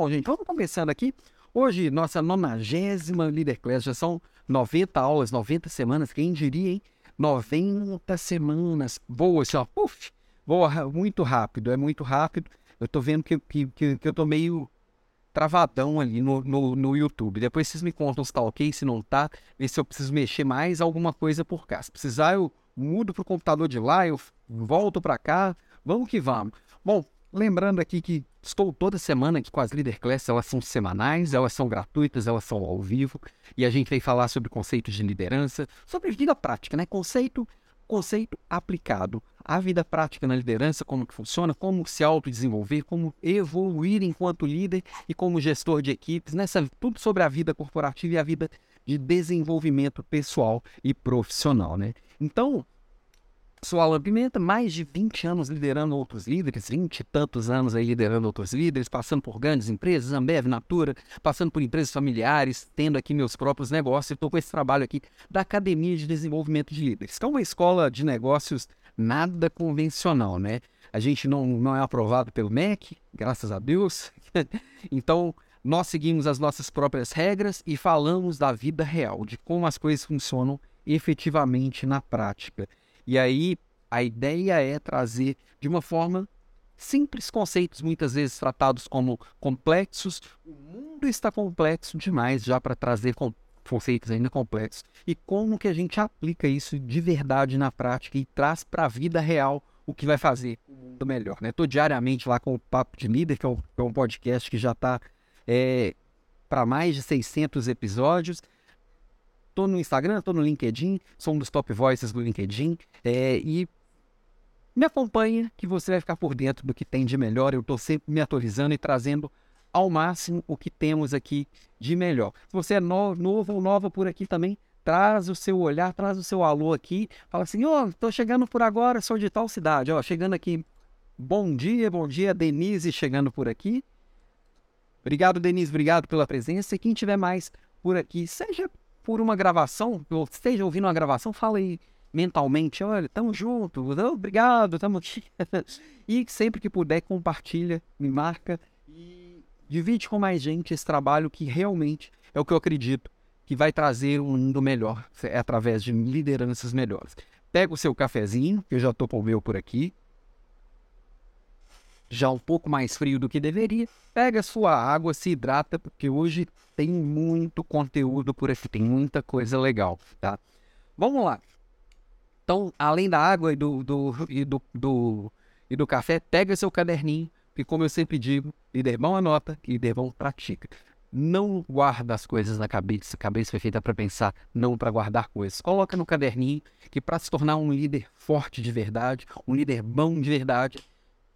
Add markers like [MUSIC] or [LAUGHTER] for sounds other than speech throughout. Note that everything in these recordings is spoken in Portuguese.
Bom, gente, vamos começando aqui. Hoje, nossa nonagésima Leader Class, já são 90 aulas, 90 semanas, quem diria, hein? 90 semanas. Boa, assim, puf, voa muito rápido, é muito rápido. Eu tô vendo que, que, que, eu tô meio travadão ali no, no, no, YouTube. Depois vocês me contam se tá ok, se não tá, ver se eu preciso mexer mais alguma coisa por cá. Se precisar, eu mudo pro computador de lá, eu volto para cá, vamos que vamos. Bom, Lembrando aqui que estou toda semana aqui com as Leader Class, elas são semanais, elas são gratuitas, elas são ao vivo, e a gente vem falar sobre conceitos de liderança, sobre vida prática, né? Conceito, conceito aplicado à vida prática na liderança, como que funciona, como se autodesenvolver, como evoluir enquanto líder e como gestor de equipes, nessa tudo sobre a vida corporativa e a vida de desenvolvimento pessoal e profissional, né? Então, Sou Alan Pimenta, mais de 20 anos liderando outros líderes, 20 e tantos anos aí liderando outros líderes, passando por grandes empresas, Ambev, Natura, passando por empresas familiares, tendo aqui meus próprios negócios. Estou com esse trabalho aqui da Academia de Desenvolvimento de Líderes, que é uma escola de negócios nada convencional, né? A gente não, não é aprovado pelo MEC, graças a Deus. [LAUGHS] então, nós seguimos as nossas próprias regras e falamos da vida real, de como as coisas funcionam efetivamente na prática. E aí a ideia é trazer de uma forma simples conceitos, muitas vezes tratados como complexos. O mundo está complexo demais já para trazer conceitos ainda complexos. E como que a gente aplica isso de verdade na prática e traz para a vida real o que vai fazer o mundo melhor. Estou né? diariamente lá com o Papo de Líder, que é um, que é um podcast que já está é, para mais de 600 episódios. Tô no Instagram, tô no LinkedIn, sou um dos top voices do LinkedIn. É, e me acompanha que você vai ficar por dentro do que tem de melhor. Eu estou sempre me atualizando e trazendo ao máximo o que temos aqui de melhor. Se você é novo, novo ou nova por aqui também, traz o seu olhar, traz o seu alô aqui. Fala assim, ó, oh, tô chegando por agora, sou de tal cidade. Ó, chegando aqui, bom dia, bom dia, Denise chegando por aqui. Obrigado, Denise, obrigado pela presença. E quem tiver mais por aqui, seja por uma gravação, ou esteja ouvindo uma gravação, fala aí mentalmente, olha, tamo junto, obrigado, tamo aqui. [LAUGHS] e sempre que puder, compartilha, me marca e divide com mais gente esse trabalho que realmente é o que eu acredito que vai trazer um mundo melhor, através de lideranças melhores. Pega o seu cafezinho, que eu já tô com o meu por aqui, já um pouco mais frio do que deveria, pega sua água, se hidrata, porque hoje tem muito conteúdo por aqui, tem muita coisa legal, tá? Vamos lá. Então, além da água e do, do, e do, do, e do café, pega seu caderninho, que como eu sempre digo, líder bom anota, líder bom pratica. Não guarda as coisas na cabeça. A cabeça foi feita para pensar, não para guardar coisas. Coloca no caderninho que para se tornar um líder forte de verdade, um líder bom de verdade,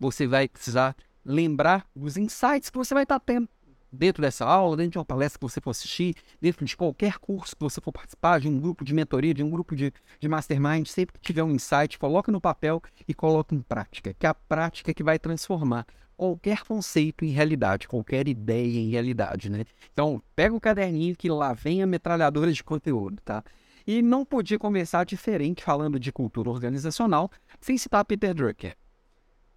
você vai precisar lembrar os insights que você vai estar tendo dentro dessa aula, dentro de uma palestra que você for assistir, dentro de qualquer curso que você for participar, de um grupo de mentoria, de um grupo de, de mastermind, sempre que tiver um insight, coloque no papel e coloque em prática, que é a prática que vai transformar qualquer conceito em realidade, qualquer ideia em realidade, né? Então, pega o caderninho que lá vem a metralhadora de conteúdo, tá? E não podia começar diferente falando de cultura organizacional sem citar Peter Drucker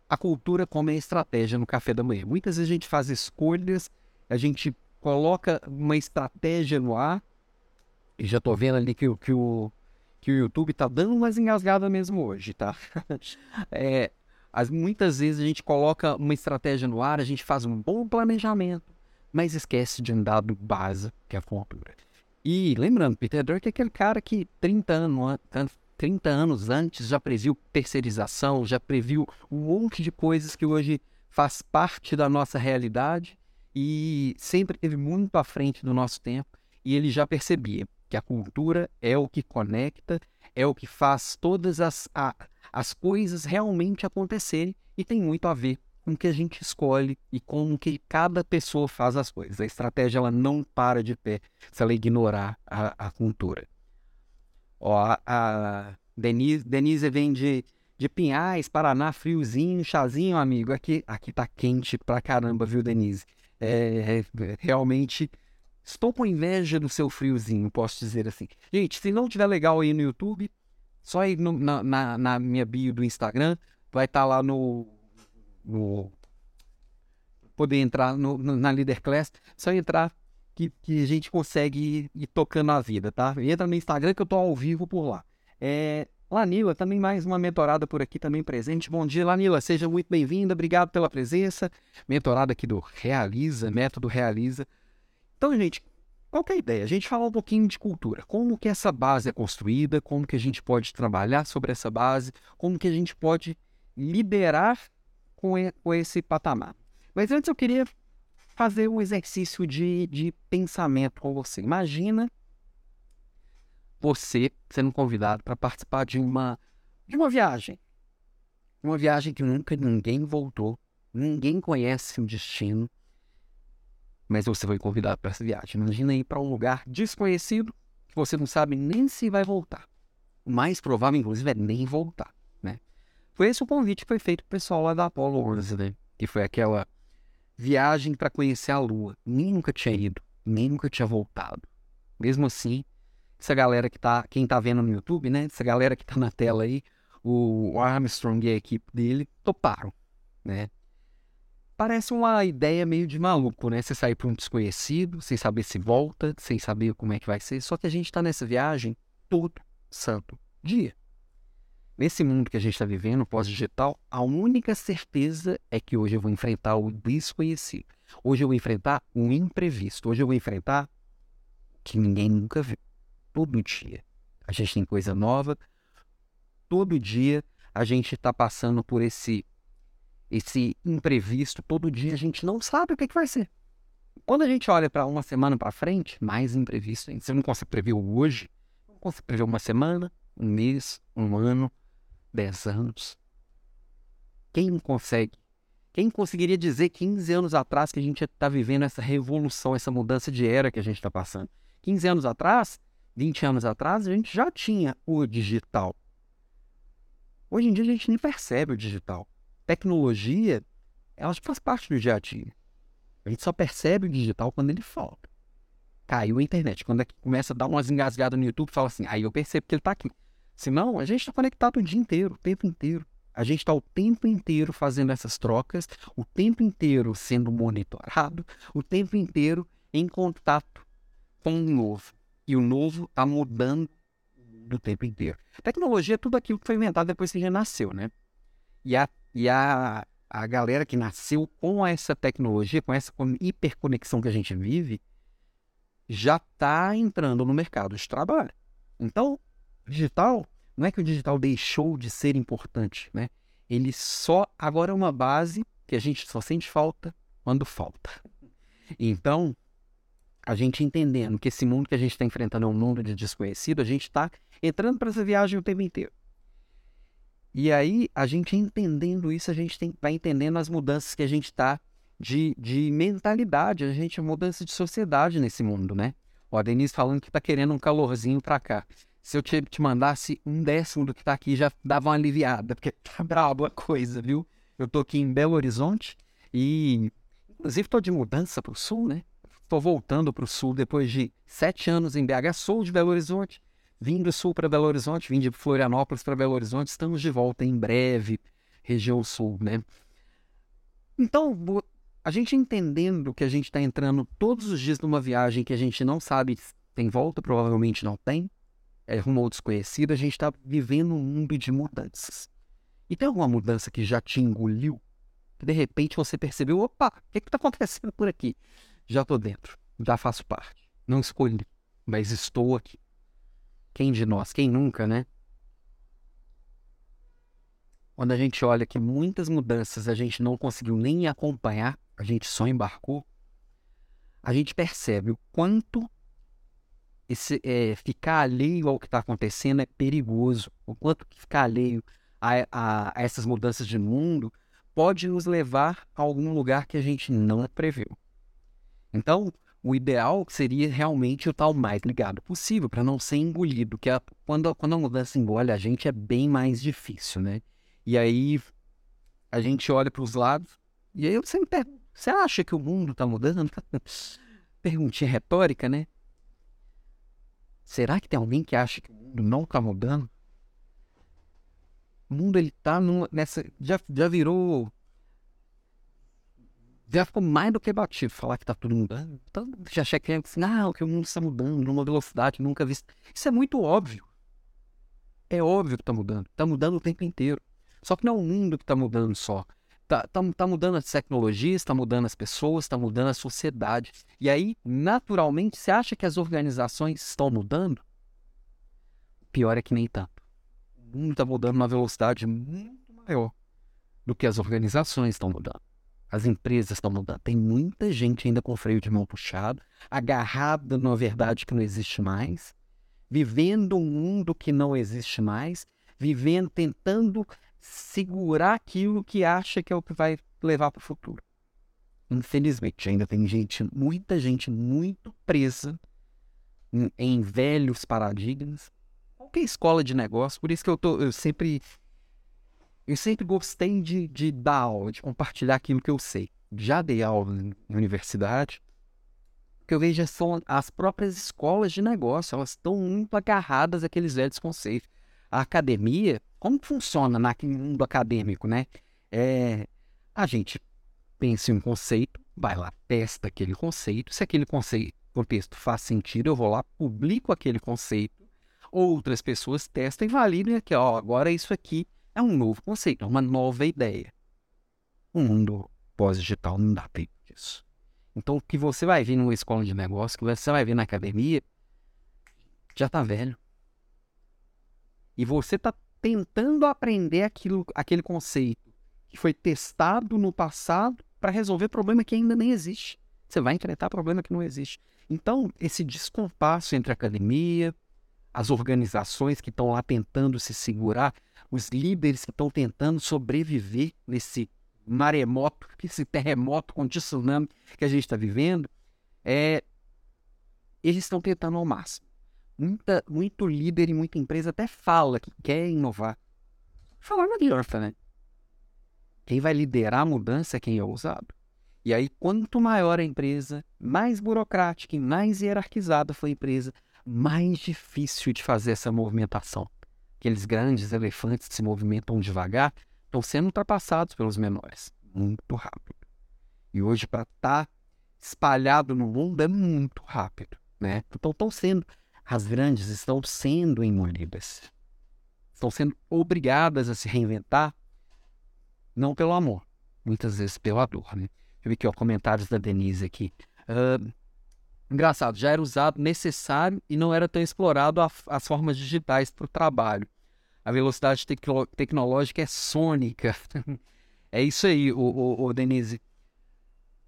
a cultura como é estratégia no café da manhã. Muitas vezes a gente faz escolhas, a gente coloca uma estratégia no ar, e já estou vendo ali que, que, o, que o YouTube está dando umas engasgadas mesmo hoje, tá? [LAUGHS] é, as, muitas vezes a gente coloca uma estratégia no ar, a gente faz um bom planejamento, mas esquece de um dado base, que é a cultura. E lembrando, Peter Drucker é aquele cara que 30 anos, 30 anos antes já previu terceirização, já previu um monte de coisas que hoje faz parte da nossa realidade e sempre esteve muito à frente do nosso tempo e ele já percebia que a cultura é o que conecta, é o que faz todas as, a, as coisas realmente acontecerem e tem muito a ver com o que a gente escolhe e com o que cada pessoa faz as coisas. A estratégia ela não para de pé se ela ignorar a, a cultura. Ó, a Denise, Denise vem de, de Pinhais, Paraná, friozinho, chazinho, amigo. Aqui, aqui tá quente pra caramba, viu, Denise? É, é, realmente estou com inveja do seu friozinho, posso dizer assim. Gente, se não tiver legal aí no YouTube, só ir no, na, na, na, minha bio do Instagram, vai estar tá lá no, no poder entrar no, no, na Leader Class, só entrar que, que a gente consegue ir, tocando a vida, tá? Entra no Instagram que eu tô ao vivo por lá. É, Lanila, também mais uma mentorada por aqui também presente. Bom dia, Lanila, seja muito bem-vinda, obrigado pela presença. Mentorada aqui do Realiza, método Realiza. Então, gente, qual é a ideia? A gente fala um pouquinho de cultura, como que essa base é construída, como que a gente pode trabalhar sobre essa base, como que a gente pode liderar com esse patamar. Mas antes eu queria fazer um exercício de, de pensamento com você. Imagina você sendo convidado para participar de uma, de uma viagem. Uma viagem que nunca ninguém voltou, ninguém conhece o destino, mas você foi convidado para essa viagem. Imagina ir para um lugar desconhecido que você não sabe nem se vai voltar. O mais provável, inclusive, é nem voltar, né? Foi esse o convite que foi feito para o pessoal lá da Apollo 11, né? Que foi aquela viagem para conhecer a Lua. Nem nunca tinha ido, nem nunca tinha voltado. Mesmo assim, essa galera que tá, quem tá vendo no YouTube, né? Essa galera que tá na tela aí, o Armstrong e a equipe dele toparam, né? Parece uma ideia meio de maluco, né? Você sair para um desconhecido, sem saber se volta, sem saber como é que vai ser. Só que a gente está nessa viagem todo santo dia. Nesse mundo que a gente está vivendo, pós-digital, a única certeza é que hoje eu vou enfrentar o desconhecido. Hoje eu vou enfrentar o imprevisto. Hoje eu vou enfrentar o que ninguém nunca viu. Todo dia. A gente tem coisa nova. Todo dia a gente está passando por esse esse imprevisto, todo dia a gente não sabe o que, que vai ser. Quando a gente olha para uma semana para frente, mais imprevisto ainda. Você não consegue prever hoje, não consegue prever uma semana, um mês, um ano, dez anos. Quem consegue? Quem conseguiria dizer 15 anos atrás que a gente está vivendo essa revolução, essa mudança de era que a gente está passando? 15 anos atrás, 20 anos atrás, a gente já tinha o digital. Hoje em dia a gente nem percebe o digital tecnologia, ela faz parte do dia a dia. A gente só percebe o digital quando ele falta. Caiu a internet. Quando é começa a dar umas engasgadas no YouTube, fala assim, aí eu percebo que ele está aqui. Senão, a gente está conectado o dia inteiro, o tempo inteiro. A gente está o tempo inteiro fazendo essas trocas, o tempo inteiro sendo monitorado, o tempo inteiro em contato com o novo. E o novo está mudando do tempo inteiro. Tecnologia é tudo aquilo que foi inventado depois que a gente nasceu, né? E a e a, a galera que nasceu com essa tecnologia, com essa hiperconexão que a gente vive, já está entrando no mercado de trabalho. Então, digital, não é que o digital deixou de ser importante, né? Ele só agora é uma base que a gente só sente falta quando falta. Então, a gente entendendo que esse mundo que a gente está enfrentando é um mundo de desconhecido, a gente está entrando para essa viagem o tempo inteiro. E aí, a gente entendendo isso, a gente tem, vai entendendo as mudanças que a gente está de, de mentalidade, a gente mudança de sociedade nesse mundo, né? A Denise falando que tá querendo um calorzinho para cá. Se eu te, te mandasse um décimo do que tá aqui, já dava uma aliviada, porque [LAUGHS] tá brabo a coisa, viu? Eu tô aqui em Belo Horizonte e, inclusive, tô de mudança pro sul, né? Tô voltando pro sul depois de sete anos em BH, sou de Belo Horizonte vim do sul para Belo Horizonte, vim de Florianópolis para Belo Horizonte, estamos de volta em breve, região sul, né? Então, a gente entendendo que a gente está entrando todos os dias numa viagem que a gente não sabe se tem volta, provavelmente não tem, é rumo ao desconhecido, a gente está vivendo um mundo de mudanças. E tem alguma mudança que já te engoliu? Que de repente você percebeu, opa, o que está acontecendo por aqui? Já estou dentro, já faço parte. Não escolhi, mas estou aqui. Quem de nós? Quem nunca, né? Quando a gente olha que muitas mudanças a gente não conseguiu nem acompanhar, a gente só embarcou, a gente percebe o quanto esse, é, ficar alheio ao que está acontecendo é perigoso, o quanto ficar alheio a, a, a essas mudanças de mundo pode nos levar a algum lugar que a gente não previu. Então, o ideal seria realmente estar o mais ligado possível para não ser engolido, que a, quando, quando a mudança engole a gente é bem mais difícil, né? E aí a gente olha para os lados e aí eu sempre você acha que o mundo está mudando? [LAUGHS] Perguntinha retórica, né? Será que tem alguém que acha que o mundo não está mudando? O mundo ele tá nessa já já virou já ficou mais do que batido falar que está tudo mudando. Então, já achei que assim, ah, que o mundo está mudando numa velocidade nunca vista. Isso é muito óbvio. É óbvio que está mudando. Está mudando o tempo inteiro. Só que não é o mundo que está mudando só. Está tá, tá mudando as tecnologias, está mudando as pessoas, está mudando a sociedade. E aí, naturalmente, você acha que as organizações estão mudando? Pior é que nem tanto. O mundo está mudando numa velocidade muito maior do que as organizações estão mudando. As empresas estão mudando. Tem muita gente ainda com freio de mão puxado, agarrada numa verdade que não existe mais, vivendo um mundo que não existe mais, vivendo, tentando segurar aquilo que acha que é o que vai levar para o futuro. Infelizmente, ainda tem gente, muita gente muito presa em, em velhos paradigmas. Qualquer escola de negócio, por isso que eu, tô, eu sempre eu sempre gostei de, de dar aula, de compartilhar aquilo que eu sei. Já dei aula na universidade. O que eu vejo são as próprias escolas de negócio, elas estão muito agarradas àqueles velhos conceitos. A academia, como funciona no mundo acadêmico, né? É, a gente pensa em um conceito, vai lá, testa aquele conceito. Se aquele conceito, contexto faz sentido, eu vou lá, publico aquele conceito. Outras pessoas testam e validam aqui, ó, agora isso aqui é um novo conceito, é uma nova ideia. O mundo pós-digital não dá tempo disso. Então, o que você vai ver numa escola de negócio, o que você vai ver na academia, já está velho. E você está tentando aprender aquilo, aquele conceito que foi testado no passado para resolver problema que ainda nem existe. Você vai enfrentar problema que não existe. Então, esse descompasso entre a academia, as organizações que estão lá tentando se segurar, os líderes que estão tentando sobreviver nesse maremoto, [LAUGHS] esse terremoto com tsunami que a gente está vivendo, é, eles estão tentando ao máximo. Muita, muito líder e muita empresa até fala que quer inovar. Falar não adianta, né? Quem vai liderar a mudança é quem é ousado. E aí, quanto maior a empresa, mais burocrática e mais hierarquizada foi a empresa, mais difícil de fazer essa movimentação. Aqueles grandes elefantes que se movimentam devagar estão sendo ultrapassados pelos menores muito rápido. E hoje, para estar tá espalhado no mundo, é muito rápido. Né? Então, estão sendo, as grandes estão sendo engolidas. Estão sendo obrigadas a se reinventar, não pelo amor, muitas vezes pela dor. Né? Eu vi aqui ó, comentários da Denise aqui. Uh, Engraçado, já era usado necessário e não era tão explorado a, as formas digitais para o trabalho. A velocidade tecno, tecnológica é sônica. [LAUGHS] é isso aí, o, o, o, Denise.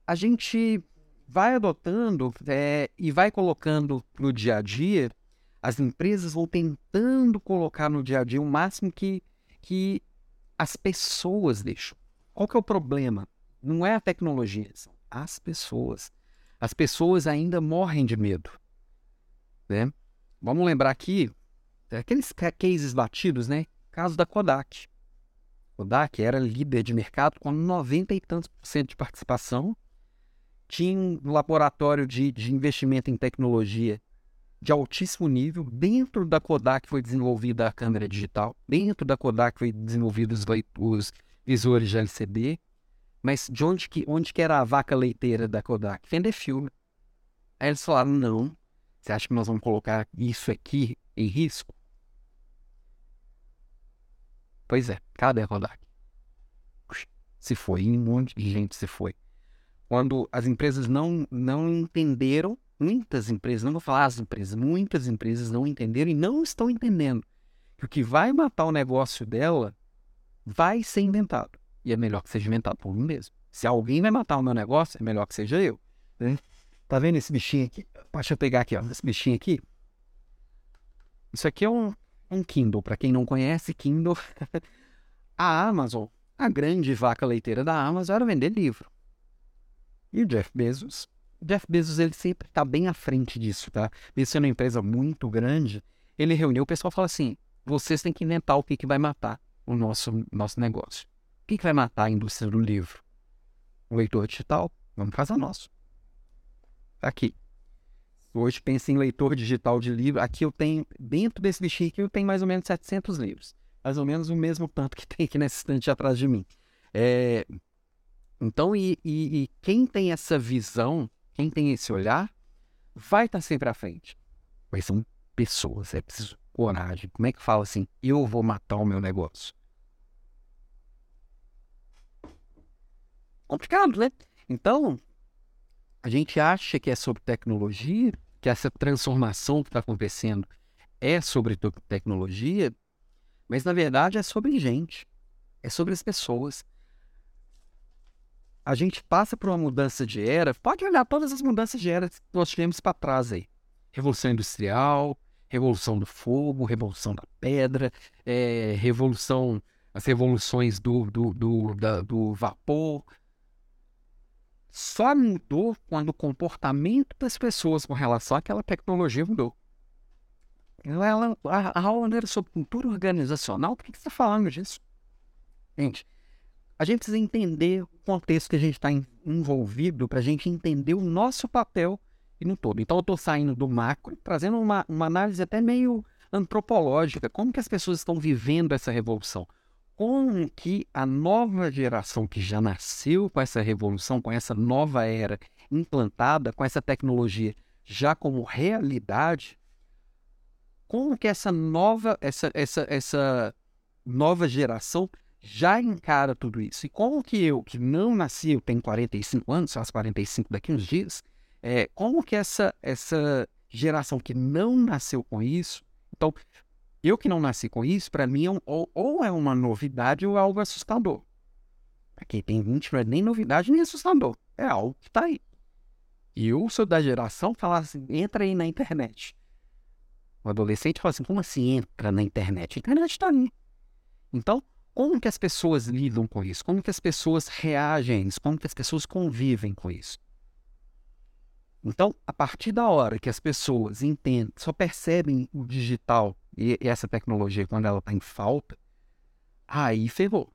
A gente vai adotando é, e vai colocando no dia a dia, as empresas vão tentando colocar no dia a dia o máximo que, que as pessoas deixam. Qual que é o problema? Não é a tecnologia, são as pessoas as pessoas ainda morrem de medo. Né? Vamos lembrar aqui aqueles cases batidos, né? Caso da Kodak. Kodak era líder de mercado com 90 e tantos por cento de participação. Tinha um laboratório de, de investimento em tecnologia de altíssimo nível. Dentro da Kodak foi desenvolvida a câmera digital. Dentro da Kodak foi desenvolvido os, os visores de LCD. Mas de onde que, onde que era a vaca leiteira da Kodak? Vender filme. Aí eles falaram, não. Você acha que nós vamos colocar isso aqui em risco? Pois é, cadê a Kodak? Se foi, um monte de gente se foi. Quando as empresas não, não entenderam, muitas empresas, não vou falar as empresas, muitas empresas não entenderam e não estão entendendo que o que vai matar o negócio dela vai ser inventado. E é melhor que seja inventado por mim mesmo. Se alguém vai matar o meu negócio, é melhor que seja eu. Né? Tá vendo esse bichinho aqui? Deixa eu pegar aqui, ó. Esse bichinho aqui. Isso aqui é um, um Kindle. Para quem não conhece, Kindle. [LAUGHS] a Amazon, a grande vaca leiteira da Amazon, era vender livro. E o Jeff Bezos? O Jeff Bezos, ele sempre está bem à frente disso, tá? Mesmo sendo uma empresa muito grande, ele reuniu o pessoal e falou assim: vocês têm que inventar o que, que vai matar o nosso, nosso negócio que, que vai matar a indústria do livro? O leitor digital? Vamos fazer nosso. Aqui. Hoje pensa em leitor digital de livro. Aqui eu tenho, dentro desse bichinho aqui, eu tenho mais ou menos 700 livros. Mais ou menos o mesmo tanto que tem aqui nesse estante atrás de mim. É... Então, e, e, e, quem tem essa visão, quem tem esse olhar, vai estar sempre à frente. Mas são pessoas, é preciso coragem. Como é que fala assim, eu vou matar o meu negócio? Complicado, né? Então, a gente acha que é sobre tecnologia, que essa transformação que está acontecendo é sobre tecnologia, mas na verdade é sobre gente, é sobre as pessoas a gente passa por uma mudança de era, pode olhar todas as mudanças de era que nós tivemos para trás aí. Revolução Industrial, Revolução do Fogo, Revolução da Pedra, é, Revolução, as revoluções do, do, do, da, do vapor. Só mudou quando o comportamento das pessoas com relação àquela tecnologia mudou. Ela, a, aula era sobre cultura organizacional, por que, que você está falando disso? Gente, a gente precisa entender o contexto que a gente está envolvido para a gente entender o nosso papel e no todo. Então eu estou saindo do macro, trazendo uma, uma análise até meio antropológica, como que as pessoas estão vivendo essa revolução. Como que a nova geração que já nasceu com essa revolução, com essa nova era implantada, com essa tecnologia já como realidade, como que essa nova, essa, essa, essa nova geração já encara tudo isso. E como que eu, que não nasci, eu tenho 45 anos, faço 45 daqui uns dias, é, como que essa, essa geração que não nasceu com isso, então, eu que não nasci com isso, para mim, é um, ou, ou, é uma novidade ou é algo assustador. Para quem tem 20 não é nem novidade nem assustador, é algo que está aí. E eu sou da geração que fala assim, entra aí na internet. O adolescente fala assim, como assim entra na internet? A internet está aí. Então, como que as pessoas lidam com isso? Como que as pessoas reagem a isso? Como que as pessoas convivem com isso? Então, a partir da hora que as pessoas entendem, só percebem o digital e, e essa tecnologia quando ela está em falta, aí ferrou.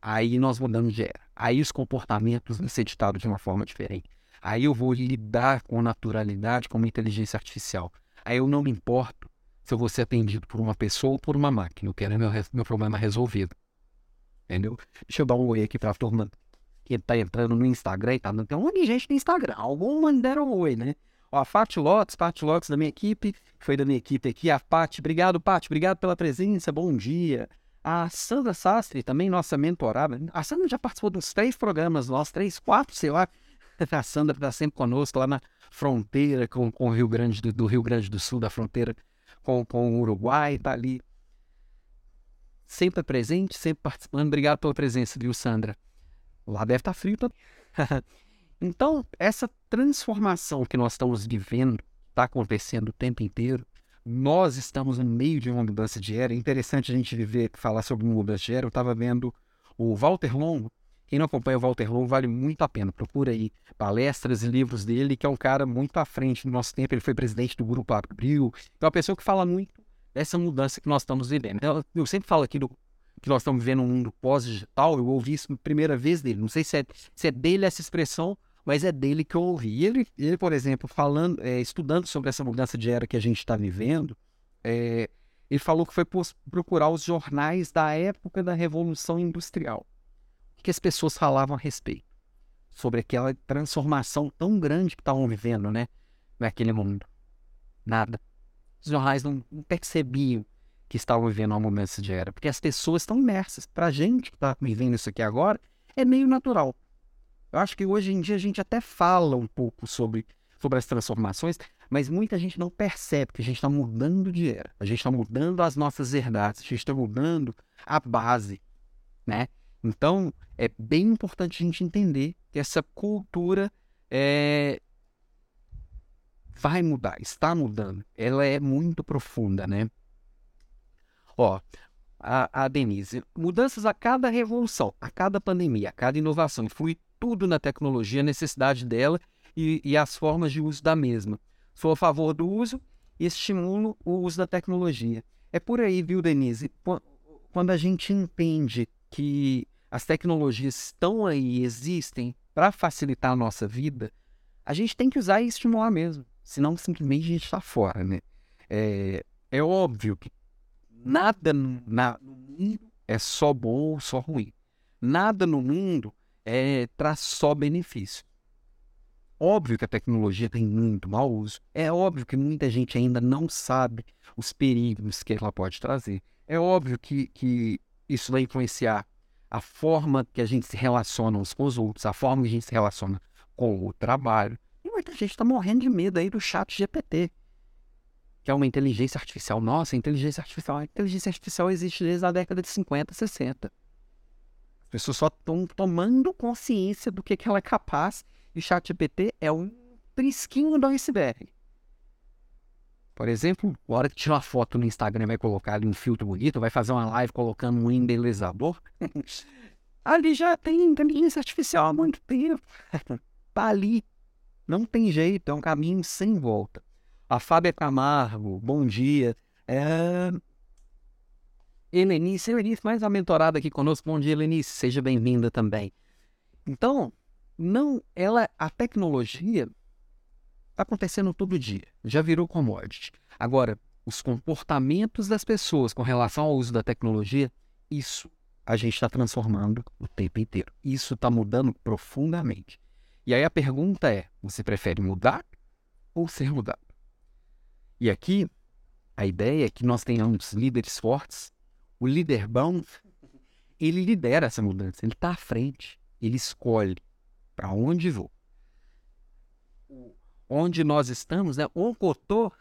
Aí nós mudamos de era. Aí os comportamentos vão ser ditados de uma forma diferente. Aí eu vou lidar com naturalidade, com uma inteligência artificial. Aí eu não me importo se eu vou ser atendido por uma pessoa ou por uma máquina. Eu quero meu, meu problema resolvido. Entendeu? Deixa eu dar um oi aqui pra turma que tá entrando no Instagram e tá dando. Tem um monte de gente no Instagram. Algumas deram um oi, né? Ó, a Fati Lotes, Fati Lotes da minha equipe, foi da minha equipe aqui. A Pati, obrigado, Pati, obrigado pela presença, bom dia. A Sandra Sastre, também nossa mentorada. A Sandra já participou dos três programas nossos, três, quatro, sei lá. [LAUGHS] A Sandra está sempre conosco lá na fronteira com, com o Rio Grande do, do Rio Grande do Sul, da fronteira com, com o Uruguai, está ali sempre presente, sempre participando. Obrigado pela presença, viu, Sandra? Lá deve estar tá frio também. [LAUGHS] então, essa transformação que nós estamos vivendo, está acontecendo o tempo inteiro, nós estamos no meio de uma mudança de era. É interessante a gente viver, falar sobre mudança de era. Eu estava vendo o Walter Longo, quem não acompanha o Walter Low vale muito a pena. Procura aí palestras e livros dele, que é um cara muito à frente do nosso tempo. Ele foi presidente do Grupo Abril. É uma pessoa que fala muito dessa mudança que nós estamos vivendo. Eu, sempre falo aqui do, que nós estamos vivendo um mundo pós-digital. Eu ouvi isso primeira vez dele. Não sei se é, se é dele essa expressão, mas é dele que eu ouvi. Ele, ele por exemplo, falando, é, estudando sobre essa mudança de era que a gente está vivendo, é, ele falou que foi procurar os jornais da época da Revolução Industrial que as pessoas falavam a respeito sobre aquela transformação tão grande que estavam vivendo, né? Naquele mundo. Nada. Os jornais não, percebiam que estavam vivendo uma mudança de era, porque as pessoas estão imersas. Para a gente que está vivendo isso aqui agora, é meio natural. Eu acho que hoje em dia a gente até fala um pouco sobre, sobre as transformações, mas muita gente não percebe que a gente está mudando de era. A gente está mudando as nossas verdades, a gente está mudando a base, né? Então, é bem importante a gente entender que essa cultura é, vai mudar, está mudando. Ela é muito profunda, né? Ó, a, a Denise, mudanças a cada revolução, a cada pandemia, a cada inovação, influi tudo na tecnologia, a necessidade dela e, e as formas de uso da mesma. Sou a favor do uso e estimulo o uso da tecnologia. É por aí, viu, Denise? Quando a gente entende que as tecnologias estão aí, existem para facilitar a nossa vida, a gente tem que usar e estimular mesmo. Senão, simplesmente a gente está fora, né? É, é óbvio que nada na, no mundo é só bom ou só ruim. Nada no mundo é, traz só benefício. Óbvio que a tecnologia tem muito mau uso. É óbvio que muita gente ainda não sabe os perigos que ela pode trazer. É óbvio que, que isso vai influenciar a forma que a gente se relaciona uns com os outros, a forma que a gente se relaciona com o trabalho. E muita gente está morrendo de medo aí do chat GPT, que é uma inteligência artificial. Nossa, inteligência artificial. A inteligência artificial existe desde a década de 50, 60 pessoas só estão tomando consciência do que, que ela é capaz e o ChatGPT é um trisquinho do iceberg. Por exemplo, a hora que tira uma foto no Instagram vai colocar ali um filtro bonito, vai fazer uma live colocando um embelezador, [LAUGHS] ali já tem inteligência artificial há muito tempo. [LAUGHS] tá ali. Não tem jeito, é um caminho sem volta. A Fábia Camargo, bom dia. É, Helenice, Helenice, mais uma mentorada aqui conosco. Bom dia, Helenice, seja bem-vinda também. Então, não, ela, a tecnologia está acontecendo todo dia, já virou commodity. Agora, os comportamentos das pessoas com relação ao uso da tecnologia, isso a gente está transformando o tempo inteiro. Isso está mudando profundamente. E aí a pergunta é: você prefere mudar ou ser mudado? E aqui a ideia é que nós tenhamos líderes fortes o líder bom, ele lidera essa mudança, ele está à frente, ele escolhe para onde vou. Onde nós estamos, né? Onde eu tô,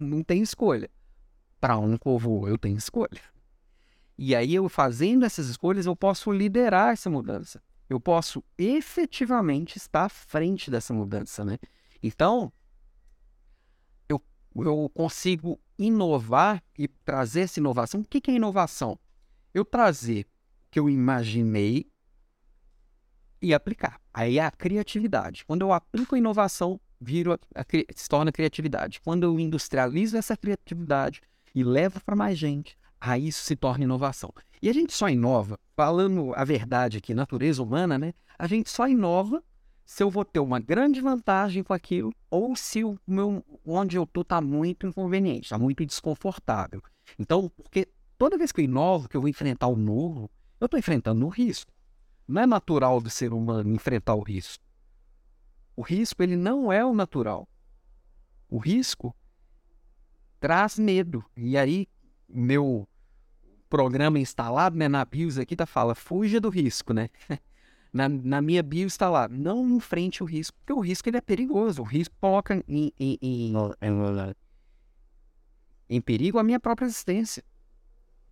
não tem escolha. Para onde eu eu tenho escolha. E aí, eu fazendo essas escolhas, eu posso liderar essa mudança. Eu posso efetivamente estar à frente dessa mudança, né? Então, eu, eu consigo inovar e trazer essa inovação. O que é inovação? Eu trazer o que eu imaginei e aplicar. Aí é a criatividade. Quando eu aplico a inovação, viro a, a, se torna criatividade. Quando eu industrializo essa criatividade e levo para mais gente, aí isso se torna inovação. E a gente só inova, falando a verdade aqui, natureza humana, né? A gente só inova se eu vou ter uma grande vantagem com aquilo ou se o meu, onde eu estou está muito inconveniente, está muito desconfortável. Então, porque toda vez que eu inovo, que eu vou enfrentar o novo, eu estou enfrentando um risco. Não é natural do ser humano enfrentar o risco. O risco ele não é o natural. O risco traz medo. E aí, meu programa instalado né, na BIOS aqui tá fala, fuja do risco, né? [LAUGHS] na, na minha bio está lá, não enfrente o risco, porque o risco ele é perigoso. O risco coloca em, em, em, em perigo a minha própria existência.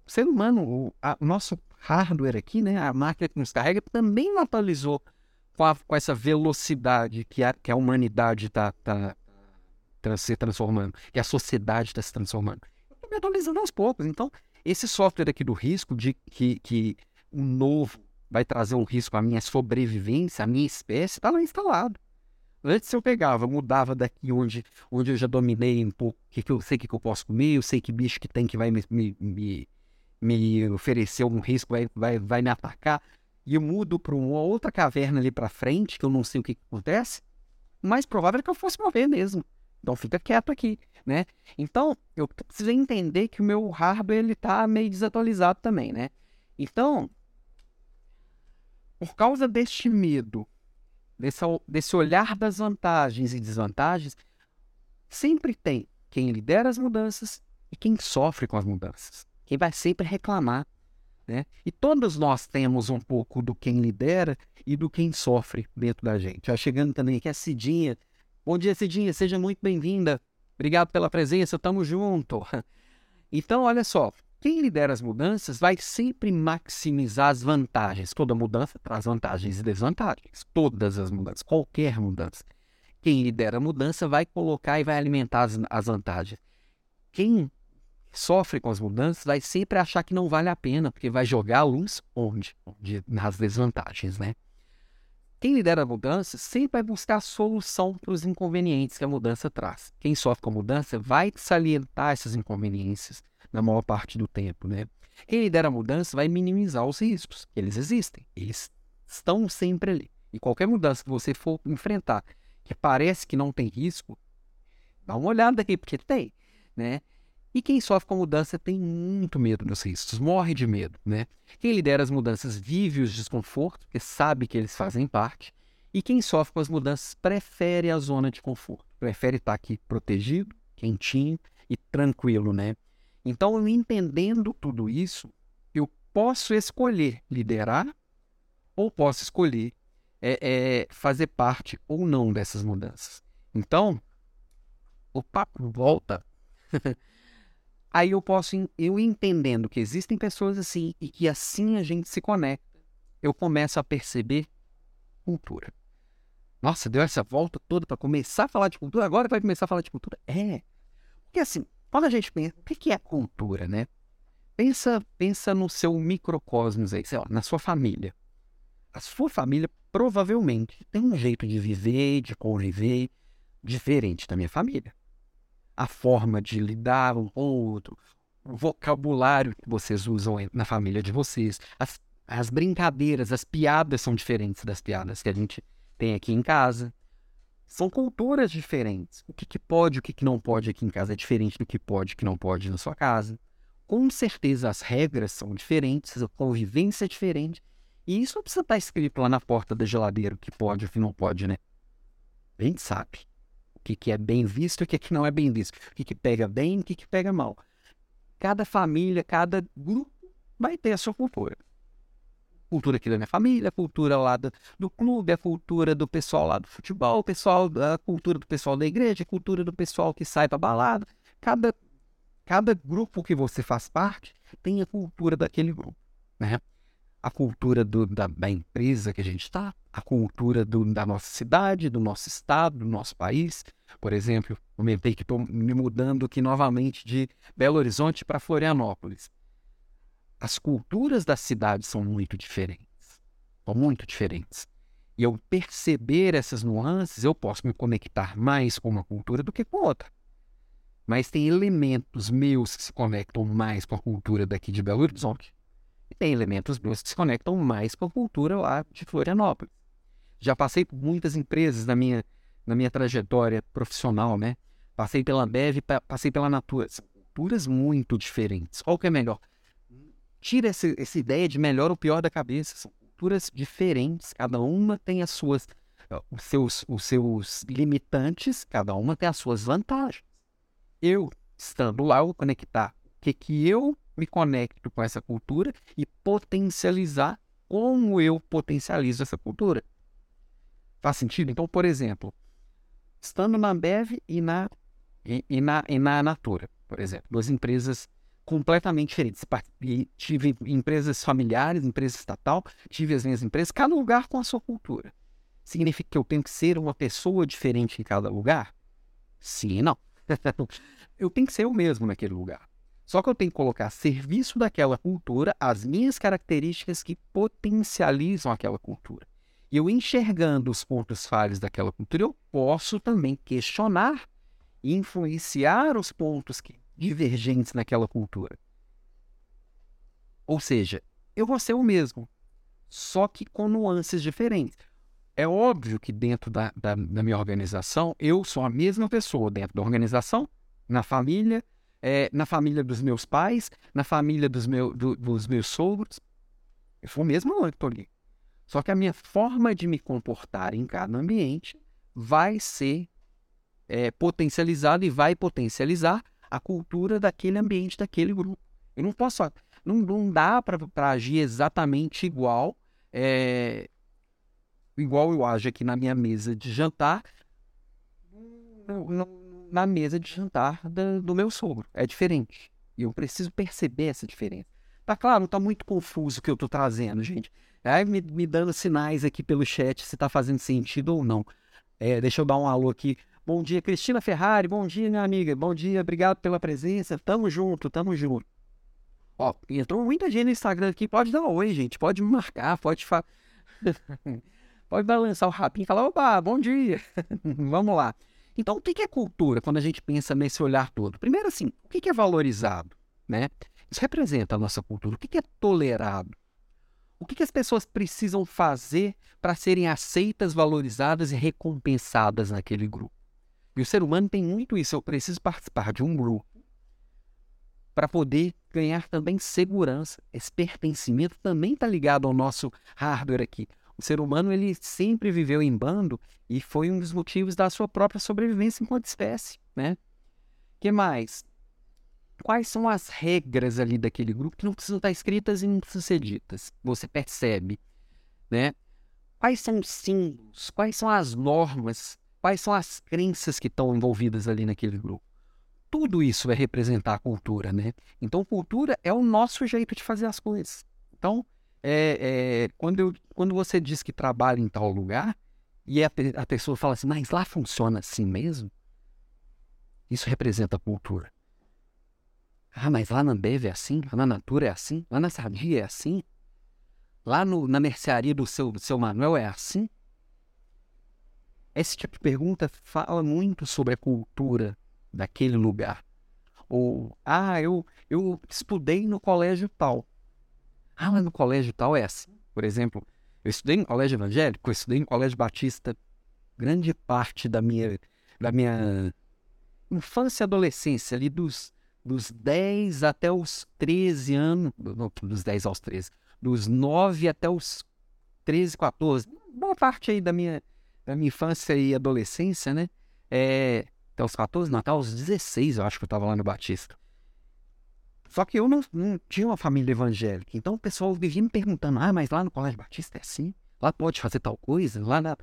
O ser humano, o, a, o nosso hardware aqui, né, a máquina que nos carrega, também não atualizou com, a, com essa velocidade que a, que a humanidade está tá, tá, se transformando, que a sociedade está se transformando. Eu estou me atualizando aos poucos. Então, esse software aqui do risco de que, que o novo vai trazer um risco à minha sobrevivência, à minha espécie, está lá instalado. Antes eu pegava, mudava daqui onde, onde eu já dominei um pouco, que, que eu sei que, que eu posso comer, eu sei que bicho que tem que vai me, me, me, me oferecer um risco, vai, vai, vai me atacar, e eu mudo para uma outra caverna ali para frente, que eu não sei o que, que acontece, mais provável é que eu fosse morrer mesmo. Então fica quieto aqui, né? Então, eu preciso entender que o meu hardware ele tá meio desatualizado também, né? Então, por causa deste medo, desse, desse olhar das vantagens e desvantagens, sempre tem quem lidera as mudanças e quem sofre com as mudanças. Quem vai sempre reclamar. Né? E todos nós temos um pouco do quem lidera e do quem sofre dentro da gente. Já chegando também aqui a Cidinha. Bom dia, Cidinha, seja muito bem-vinda. Obrigado pela presença, tamo junto. [LAUGHS] Então, olha só, quem lidera as mudanças vai sempre maximizar as vantagens. Toda mudança traz vantagens e desvantagens. Todas as mudanças, qualquer mudança. Quem lidera a mudança vai colocar e vai alimentar as, as vantagens. Quem sofre com as mudanças vai sempre achar que não vale a pena, porque vai jogar a luz onde? onde nas desvantagens, né? Quem lidera a mudança sempre vai buscar a solução para os inconvenientes que a mudança traz. Quem sofre com a mudança vai salientar essas inconveniências na maior parte do tempo, né? Quem lidera a mudança vai minimizar os riscos. Eles existem, eles estão sempre ali. E qualquer mudança que você for enfrentar que parece que não tem risco, dá uma olhada aqui, porque tem, né? E quem sofre com mudança tem muito medo dos riscos, morre de medo, né? Quem lidera as mudanças vive os desconfortos, porque sabe que eles fazem parte. E quem sofre com as mudanças prefere a zona de conforto, prefere estar aqui protegido, quentinho e tranquilo, né? Então, eu entendendo tudo isso, eu posso escolher liderar ou posso escolher é, é, fazer parte ou não dessas mudanças. Então, o papo volta [LAUGHS] Aí eu posso, eu entendendo que existem pessoas assim e que assim a gente se conecta, eu começo a perceber cultura. Nossa, deu essa volta toda para começar a falar de cultura, agora vai começar a falar de cultura? É. Porque assim, quando a gente pensa, o que é cultura, né? Pensa, pensa no seu microcosmos aí, sei lá, na sua família. A sua família provavelmente tem um jeito de viver, de conviver diferente da minha família a forma de lidar um com o outro, o vocabulário que vocês usam na família de vocês, as, as brincadeiras, as piadas são diferentes das piadas que a gente tem aqui em casa. São culturas diferentes. O que, que pode, o que, que não pode aqui em casa é diferente do que pode e que não pode na sua casa. Com certeza as regras são diferentes, a convivência é diferente. E isso não precisa estar escrito lá na porta da geladeira o que pode e o que não pode, né? A gente sabe que, que é bem visto e o que, que não é bem visto, o que, que pega bem e o que, que pega mal. Cada família, cada grupo vai ter a sua cultura. Cultura aqui da minha família, cultura lá do, do clube, a cultura do pessoal lá do futebol, pessoal, a cultura do pessoal da igreja, a cultura do pessoal que sai para balada. Cada, cada grupo que você faz parte tem a cultura daquele grupo. Né? A cultura do, da, da, empresa que a gente está, a cultura do, da nossa cidade, do nosso estado, do nosso país. Por exemplo, comentei que estou me mudando aqui novamente de Belo Horizonte para Florianópolis. As culturas da cidade são muito diferentes. São muito diferentes. E eu perceber essas nuances, eu posso me conectar mais com uma cultura do que com outra. Mas tem elementos meus que se conectam mais com a cultura daqui de Belo Horizonte tem elementos meus que se conectam mais com a cultura lá de Florianópolis. Já passei por muitas empresas na minha, na minha trajetória profissional, né? Passei pela Bev, passei pela Natura. São culturas muito diferentes. Qual que é melhor? Tira essa, essa ideia de melhor ou pior da cabeça. São culturas diferentes, cada uma tem as suas, os seus, os seus limitantes, cada uma tem as suas vantagens. Eu, estando lá, vou conectar o que, que eu me conecto com essa cultura e potencializar como eu potencializo essa cultura. Faz sentido? Então, por exemplo, estando na Bev e na, e, e na, e na Natura, por exemplo, duas empresas completamente diferentes. E tive empresas familiares, empresa estatal, tive as minhas empresas, cada lugar com a sua cultura. Significa que eu tenho que ser uma pessoa diferente em cada lugar? Sim e não. [LAUGHS] eu tenho que ser o mesmo naquele lugar. Só que eu tenho que colocar a serviço daquela cultura as minhas características que potencializam aquela cultura. E eu enxergando os pontos falhos daquela cultura, eu posso também questionar e influenciar os pontos que, divergentes naquela cultura. Ou seja, eu vou ser o mesmo, só que com nuances diferentes. É óbvio que dentro da, da, da minha organização, eu sou a mesma pessoa dentro da organização, na família, é, na família dos meus pais, na família dos, meu, do, dos meus sogros. Eu sou o mesmo ali. Só que a minha forma de me comportar em cada ambiente vai ser é, potencializada e vai potencializar a cultura daquele ambiente, daquele grupo. Eu não posso, não, não dá para agir exatamente igual, é, igual eu ajo aqui na minha mesa de jantar. Não, não, na mesa de jantar da, do meu sogro. É diferente. E eu preciso perceber essa diferença. Tá claro, tá muito confuso o que eu tô trazendo, gente. Aí me, me dando sinais aqui pelo chat se tá fazendo sentido ou não. É, deixa eu dar um alô aqui. Bom dia, Cristina Ferrari. Bom dia, minha amiga. Bom dia, obrigado pela presença. Tamo junto, tamo junto. Ó, entrou muita gente no Instagram aqui. Pode dar um oi, gente. Pode me marcar, pode falar. [LAUGHS] pode balançar o rapinho e falar: opa, bom dia. [LAUGHS] Vamos lá. Então, o que é cultura quando a gente pensa nesse olhar todo? Primeiro, assim, o que é valorizado? Né? Isso representa a nossa cultura. O que é tolerado? O que as pessoas precisam fazer para serem aceitas, valorizadas e recompensadas naquele grupo? E o ser humano tem muito isso. Eu preciso participar de um grupo para poder ganhar também segurança. Esse pertencimento também está ligado ao nosso hardware aqui. O ser humano ele sempre viveu em bando e foi um dos motivos da sua própria sobrevivência enquanto espécie, né? Que mais? Quais são as regras ali daquele grupo que não precisam estar escritas e não precisam ser ditas? Você percebe, né? Quais são os símbolos? Quais são as normas? Quais são as crenças que estão envolvidas ali naquele grupo? Tudo isso vai representar a cultura, né? Então, cultura é o nosso jeito de fazer as coisas. Então, é, é, quando, eu, quando você diz que trabalha em tal lugar e a, a pessoa fala assim, mas lá funciona assim mesmo, isso representa a cultura. Ah, mas lá na Ambev é assim? Lá na Natura é assim? Lá na Sadia é assim? Lá no, na mercearia do seu, do seu Manuel é assim? Esse tipo de pergunta fala muito sobre a cultura daquele lugar. Ou, ah, eu, eu estudei no colégio tal. Ah, mas no colégio tal é assim. Por exemplo, eu estudei no colégio evangélico, eu estudei no colégio batista. Grande parte da minha, da minha infância e adolescência, ali dos, dos 10 até os 13 anos, não, dos 10 aos 13, dos 9 até os 13, 14, boa parte aí da minha, da minha infância e adolescência, né? É, até os 14, não, até os 16 eu acho que eu estava lá no Batista. Só que eu não, não, tinha uma família evangélica. Então o pessoal vivia me perguntando: ah, mas lá no Colégio Batista é assim? Lá pode fazer tal coisa? Lá na...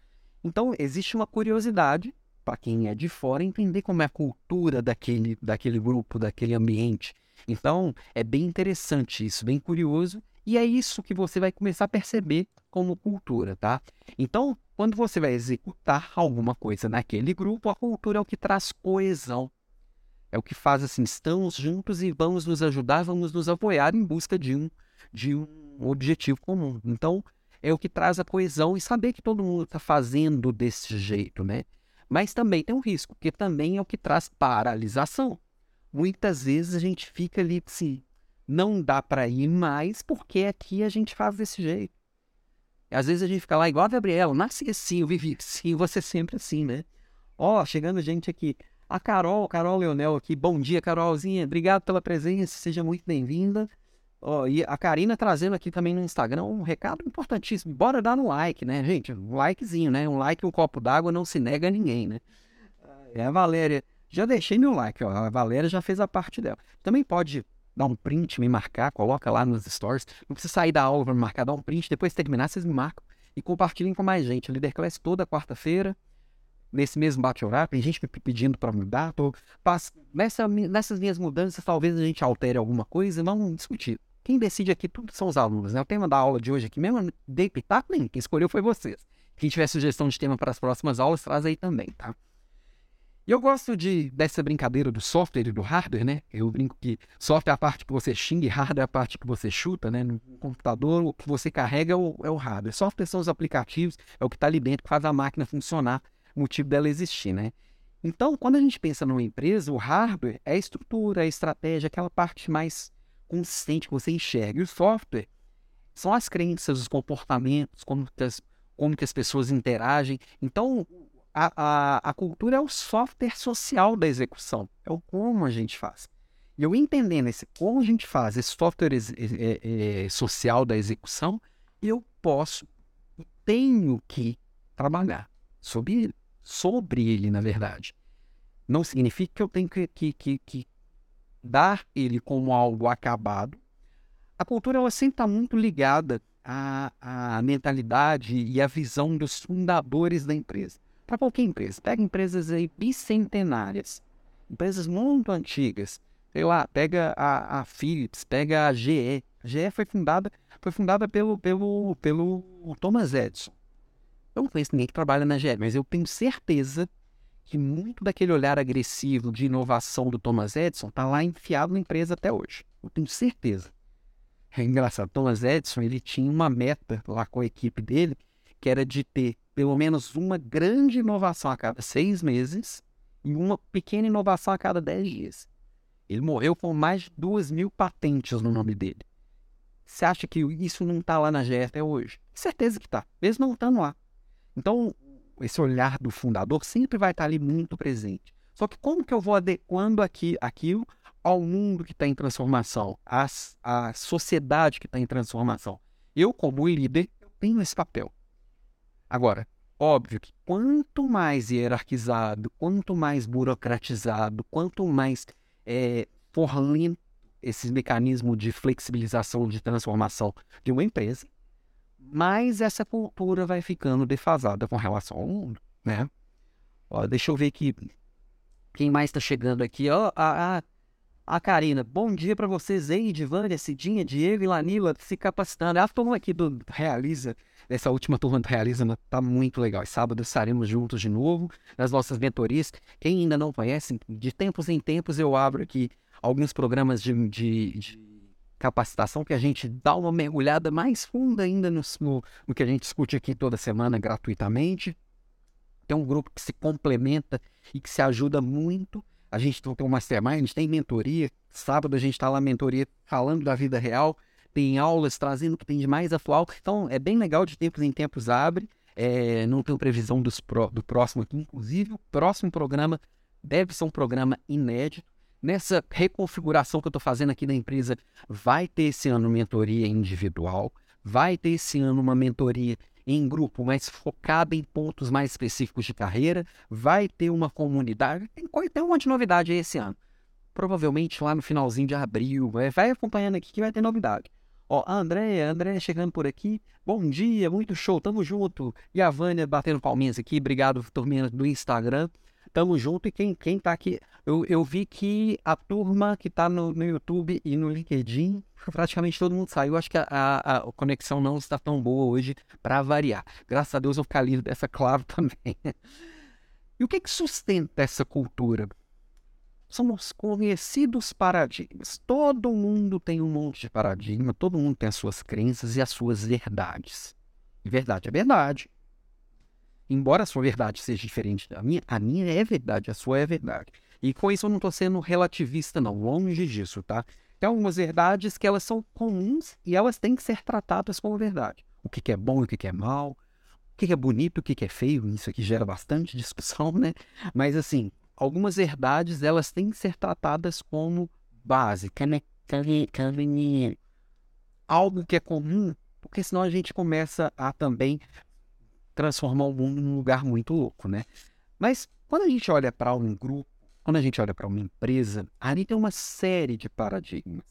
Então existe uma curiosidade para quem é de fora entender como é a cultura daquele, daquele grupo, daquele ambiente. Então é bem interessante isso, bem curioso. E é isso que você vai começar a perceber como cultura, tá? Então, quando você vai executar alguma coisa naquele grupo, a cultura é o que traz coesão. É o que faz assim, estamos juntos e vamos nos ajudar, vamos nos apoiar em busca de um, de um objetivo comum. Então, é o que traz a coesão e saber que todo mundo está fazendo desse jeito, né? Mas também tem um risco, porque também é o que traz paralisação. Muitas vezes a gente fica ali assim, não dá para ir mais porque aqui a gente faz desse jeito. E às vezes a gente fica lá igual a Gabriela, nasci assim, eu vivi assim, você sempre assim, né? Ó, oh, chegando gente aqui. A Carol, Carol Leonel aqui. Bom dia, Carolzinha. Obrigado pela presença, seja muito bem-vinda. Ó, e a Karina trazendo aqui também no Instagram um recado importantíssimo. Bora dar no like, né, gente? Um likezinho, né? Um like, um copo d'água não se nega a ninguém, né? É a Valéria. Já deixei meu like, ó. A Valéria já fez a parte dela. Também pode dar um print, me marcar, coloca lá nos stories. Não precisa sair da aula para me marcar, dá um print. Depois de terminar, vocês me marcam e compartilhem com mais gente. Líder Class toda quarta-feira nesse mesmo bate-horário, tem gente me pedindo para mudar, tô, passo, nessa, nessas minhas mudanças talvez a gente altere alguma coisa, vamos discutir. Quem decide aqui tudo são os alunos, né? O tema da aula de hoje aqui mesmo, dei pitaco nem, quem escolheu foi vocês. Quem tiver sugestão de tema para as próximas aulas, traz aí também, tá? E eu gosto de, dessa brincadeira do software e do hardware, né? Eu brinco que software é a parte que você xinga e hardware é a parte que você chuta, né? No computador, o que você carrega é o, é o hardware. Software são os aplicativos, é o que está ali dentro que faz a máquina funcionar motivo dela existir, né? Então, quando a gente pensa numa empresa, o hardware é a estrutura, a estratégia, aquela parte mais consistente que você enxerga. E o software são as crenças, os comportamentos, como que as, como que as pessoas interagem. Então, a, a, a cultura é o software social da execução, é o como a gente faz. E eu entendendo esse como a gente faz, esse software é, é, social da execução, eu posso, tenho que trabalhar sobre ele sobre ele, na verdade. Não significa que eu tenho que, que, que, que dar ele como algo acabado. A cultura ela sempre está muito ligada à, à mentalidade e à visão dos fundadores da empresa. Para qualquer empresa, pega empresas aí bicentenárias, empresas muito antigas, sei lá, pega a, a Philips, pega a GE. A GE foi fundada, foi fundada pelo, pelo, pelo Thomas Edison. Eu não conheço ninguém que trabalha na GE, mas eu tenho certeza que muito daquele olhar agressivo de inovação do Thomas Edison está lá enfiado na empresa até hoje. Eu tenho certeza. É engraçado, Thomas Edison ele tinha uma meta lá com a equipe dele, que era de ter pelo menos uma grande inovação a cada seis meses e uma pequena inovação a cada dez dias. Ele morreu com mais de duas mil patentes no nome dele. Você acha que isso não está lá na GE até hoje? Certeza que está, mesmo não estando lá. Então, esse olhar do fundador sempre vai estar ali muito presente. Só que como que eu vou adequando aqui, aquilo ao mundo que está em transformação, à sociedade que está em transformação. Eu, como líder, tenho esse papel. Agora, óbvio que quanto mais hierarquizado, quanto mais burocratizado, quanto mais é, for lento esses mecanismos de flexibilização, de transformação de uma empresa, mais essa cultura vai ficando defasada com relação ao mundo, né? Ó, deixa eu ver aqui quem mais está chegando aqui. Ó, a, a, a Karina, bom dia para vocês aí, Divânia, Cidinha, Diego e Lanila se capacitando. A turma aqui do Realiza, essa última turma do Realiza, né, tá muito legal. Sábado estaremos juntos de novo nas nossas mentorias. Quem ainda não conhece, de tempos em tempos eu abro aqui alguns programas de, de, de capacitação que a gente dá uma mergulhada mais funda ainda no, no, no, que a gente discute aqui toda semana gratuitamente. Tem um grupo que se complementa e que se ajuda muito. A gente tem um mastermind, tem mentoria. Sábado a gente está lá mentoria falando da vida real. Tem aulas trazendo o que tem de mais atual. Então é bem legal, de tempos em tempos abre. É, não tenho previsão pro, do próximo aqui. Inclusive, o próximo programa deve ser um programa inédito Nessa reconfiguração que eu estou fazendo aqui da empresa, vai ter esse ano mentoria individual, vai ter esse ano uma mentoria em grupo, mas focada em pontos mais específicos de carreira, vai ter uma comunidade, tem, tem um monte de novidade aí esse ano. Provavelmente lá no finalzinho de abril, vai acompanhando aqui que vai ter novidade. Ó, a Andréia, Andréia chegando por aqui. Bom dia, muito show, tamo junto. E a Vânia batendo palminhas aqui, obrigado, turminha do Instagram. Tamo junto e quem, quem tá aqui. Eu, eu vi que a turma que tá no, no YouTube e no LinkedIn, praticamente todo mundo saiu. Acho que a, a, a conexão não está tão boa hoje para variar. Graças a Deus eu ficar livre dessa claro [LAUGHS] também. e o que, que sustenta essa cultura? São os conhecidos paradigmas. Todo mundo tem um monte de paradigma, todo mundo tem as suas crenças e as suas verdades. Verdade é verdade. Embora a sua verdade seja diferente da minha, a minha é verdade, a sua é verdade. E com isso eu não estou sendo relativista, não, longe disso, tá? Tem algumas verdades que elas são comuns e elas têm que ser tratadas como verdade. O que, que é bom e o que, que é mal, o que, que é bonito e o que, que é feio, isso aqui gera bastante [LAUGHS] discussão, né? Mas assim, algumas verdades elas têm que ser tratadas como base, algo que é comum, porque senão a gente começa a também transformar o mundo num lugar muito louco, né? Mas quando a gente olha para um grupo, quando a gente olha para uma empresa, ali tem uma série de paradigmas.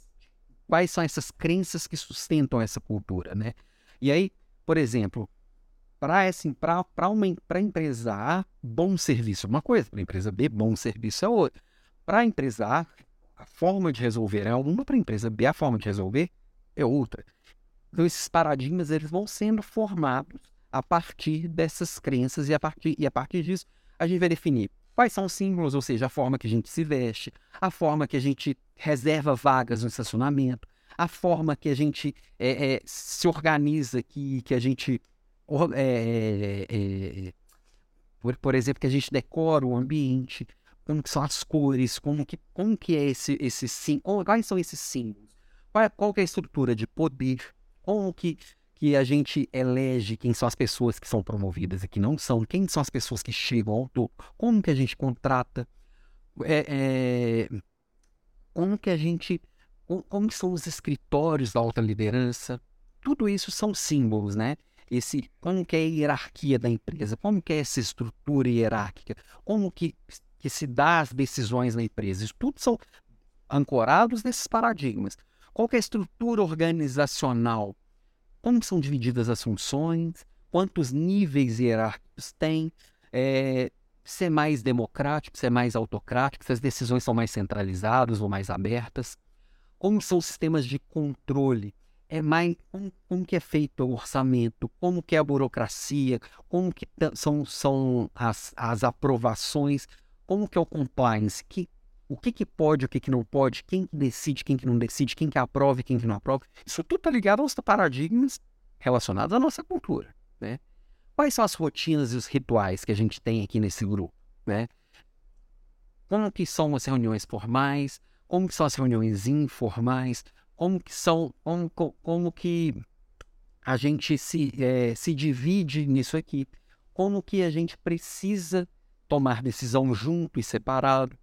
Quais são essas crenças que sustentam essa cultura, né? E aí, por exemplo, para assim, uma pra empresa A, bom serviço é uma coisa, para a empresa B, bom serviço é outra. Para a empresa A, a forma de resolver é uma, para a empresa B, a forma de resolver é outra. Então, esses paradigmas eles vão sendo formados a partir dessas crenças e a partir, e a partir disso a gente vai definir quais são os símbolos, ou seja, a forma que a gente se veste, a forma que a gente reserva vagas no estacionamento, a forma que a gente é, é, se organiza, que, que a gente, é, é, é, por, por exemplo, que a gente decora o ambiente, como são as cores, como que, como que é esse, esse sim, quais são esses símbolos, qual, qual é a estrutura de poder, como que que a gente elege quem são as pessoas que são promovidas e que não são, quem são as pessoas que chegam ao topo, como que a gente contrata, é, é, como que a gente, como são os escritórios da alta liderança, tudo isso são símbolos, né? Esse, como que é a hierarquia da empresa, como que é essa estrutura hierárquica, como que, que se dá as decisões na empresa, isso tudo são ancorados nesses paradigmas. Qual é a estrutura organizacional como são divididas as funções, quantos níveis hierárquicos tem, é, se é mais democrático, se é mais autocrático, se as decisões são mais centralizadas ou mais abertas, como são os sistemas de controle, é mais como, como, que é feito o orçamento, como que é a burocracia, como que são, são as, as aprovações, como que é o compliance, que o que, que pode, o que, que não pode, quem decide, quem que não decide, quem que aprova e quem que não aprova. Isso tudo está ligado aos paradigmas relacionados à nossa cultura, né? Quais são as rotinas e os rituais que a gente tem aqui nesse grupo, né? Como que são as reuniões formais, como que são as reuniões informais, como que são, como, como que a gente se, é, se divide nisso aqui, como que a gente precisa tomar decisão junto e separado,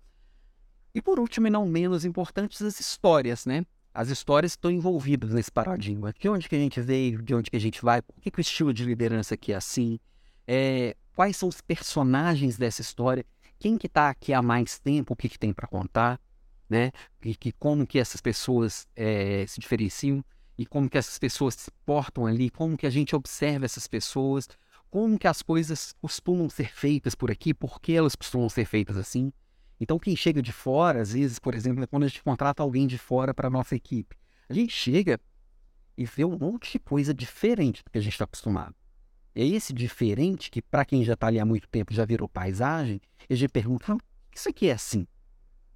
E por último, e não menos importantes, as histórias, né? As histórias estão envolvidas nesse paradigma. De onde que a gente veio, de onde que a gente vai, por que, que o estilo de liderança aqui é assim, é, quais são os personagens dessa história, quem que está aqui há mais tempo, o que, que tem para contar, né? E que como que essas pessoas é, se diferenciam e como que essas pessoas se portam ali, como que a gente observa essas pessoas, como que as coisas costumam ser feitas por aqui, por que elas costumam ser feitas assim. Então, quem chega de fora, às vezes, por exemplo, quando a gente contrata alguém de fora para a nossa equipe, a gente chega e vê um monte de coisa diferente do que a gente está acostumado. É esse diferente que, para quem já está ali há muito tempo, já virou paisagem, e a gente pergunta, ah, isso aqui é assim?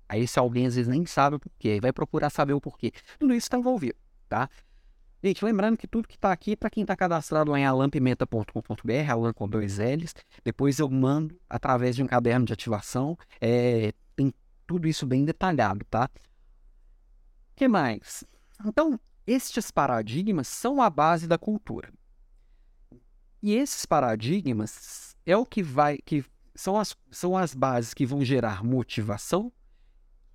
Aí esse alguém às vezes nem sabe o porquê, vai procurar saber o porquê. Tudo isso está envolvido, tá? Gente, lembrando que tudo que está aqui, para quem está cadastrado lá em alampimenta.com.br, alan com dois L's, depois eu mando através de um caderno de ativação. É, tem tudo isso bem detalhado, tá? O que mais? Então, estes paradigmas são a base da cultura. E esses paradigmas é o que vai, que são as, são as bases que vão gerar motivação,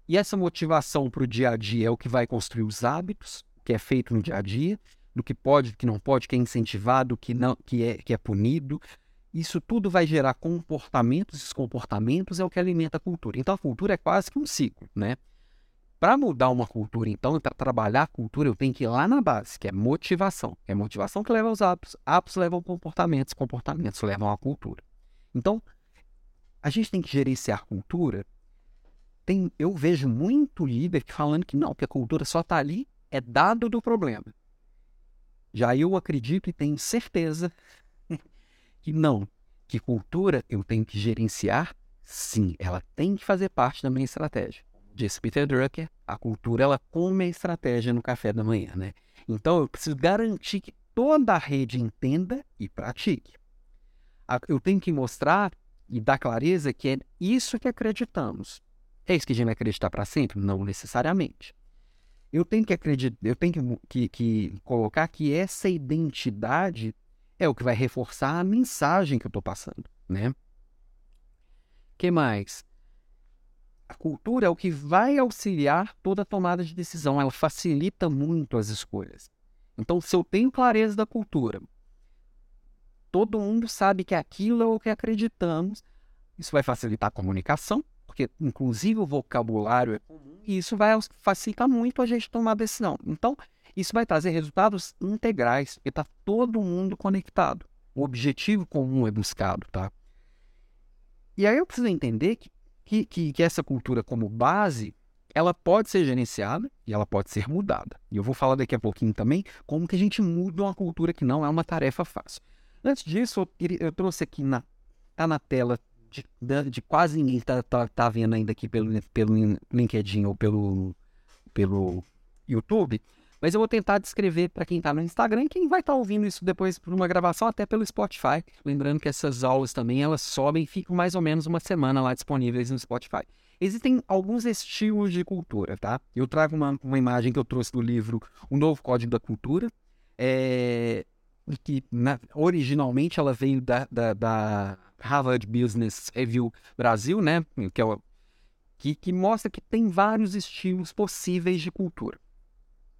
e essa motivação para o dia a dia é o que vai construir os hábitos, que é feito no dia a dia, do que pode, do que não pode, que é incentivado, que não, que é, que é punido. Isso tudo vai gerar comportamentos, esses comportamentos é o que alimenta a cultura. Então a cultura é quase que um ciclo, né? Para mudar uma cultura, então, para trabalhar a cultura, eu tenho que ir lá na base, que é motivação. É motivação que leva aos hábitos, hábitos levam comportamentos, comportamentos levam à cultura. Então, a gente tem que gerenciar a cultura. Tem, eu vejo muito líder falando que não, que a cultura só está ali é dado do problema. Já eu acredito e tenho certeza [LAUGHS] que não, que cultura eu tenho que gerenciar, sim, ela tem que fazer parte da minha estratégia. Disse Peter Drucker, a cultura ela come a estratégia no café da manhã, né? Então eu preciso garantir que toda a rede entenda e pratique. Eu tenho que mostrar e dar clareza que é isso que acreditamos. É isso que a gente vai acreditar para sempre? Não necessariamente eu tenho que acreditar, eu tenho que, que, que, colocar que essa identidade é o que vai reforçar a mensagem que eu estou passando, né? que mais? A cultura é o que vai auxiliar toda a tomada de decisão, ela facilita muito as escolhas. Então, se eu tenho clareza da cultura, todo mundo sabe que aquilo é o que acreditamos, isso vai facilitar a comunicação, porque inclusive o vocabulário é comum e isso vai facilitar muito a gente tomar decisão. Então, isso vai trazer resultados integrais, porque está todo mundo conectado. O objetivo comum é buscado, tá? E aí eu preciso entender que, que, que essa cultura como base, ela pode ser gerenciada e ela pode ser mudada. E eu vou falar daqui a pouquinho também como que a gente muda uma cultura que não é uma tarefa fácil. Antes disso, eu, eu trouxe aqui na, tá na tela de, de quase ninguém está tá, tá vendo ainda aqui pelo, pelo LinkedIn ou pelo, pelo YouTube. Mas eu vou tentar descrever para quem está no Instagram e quem vai estar tá ouvindo isso depois por uma gravação, até pelo Spotify. Lembrando que essas aulas também elas sobem e ficam mais ou menos uma semana lá disponíveis no Spotify. Existem alguns estilos de cultura, tá? Eu trago uma, uma imagem que eu trouxe do livro O Novo Código da Cultura, é, que na, originalmente ela veio da, da, da Harvard Business Review Brasil, né? Que, é o, que, que mostra que tem vários estilos possíveis de cultura.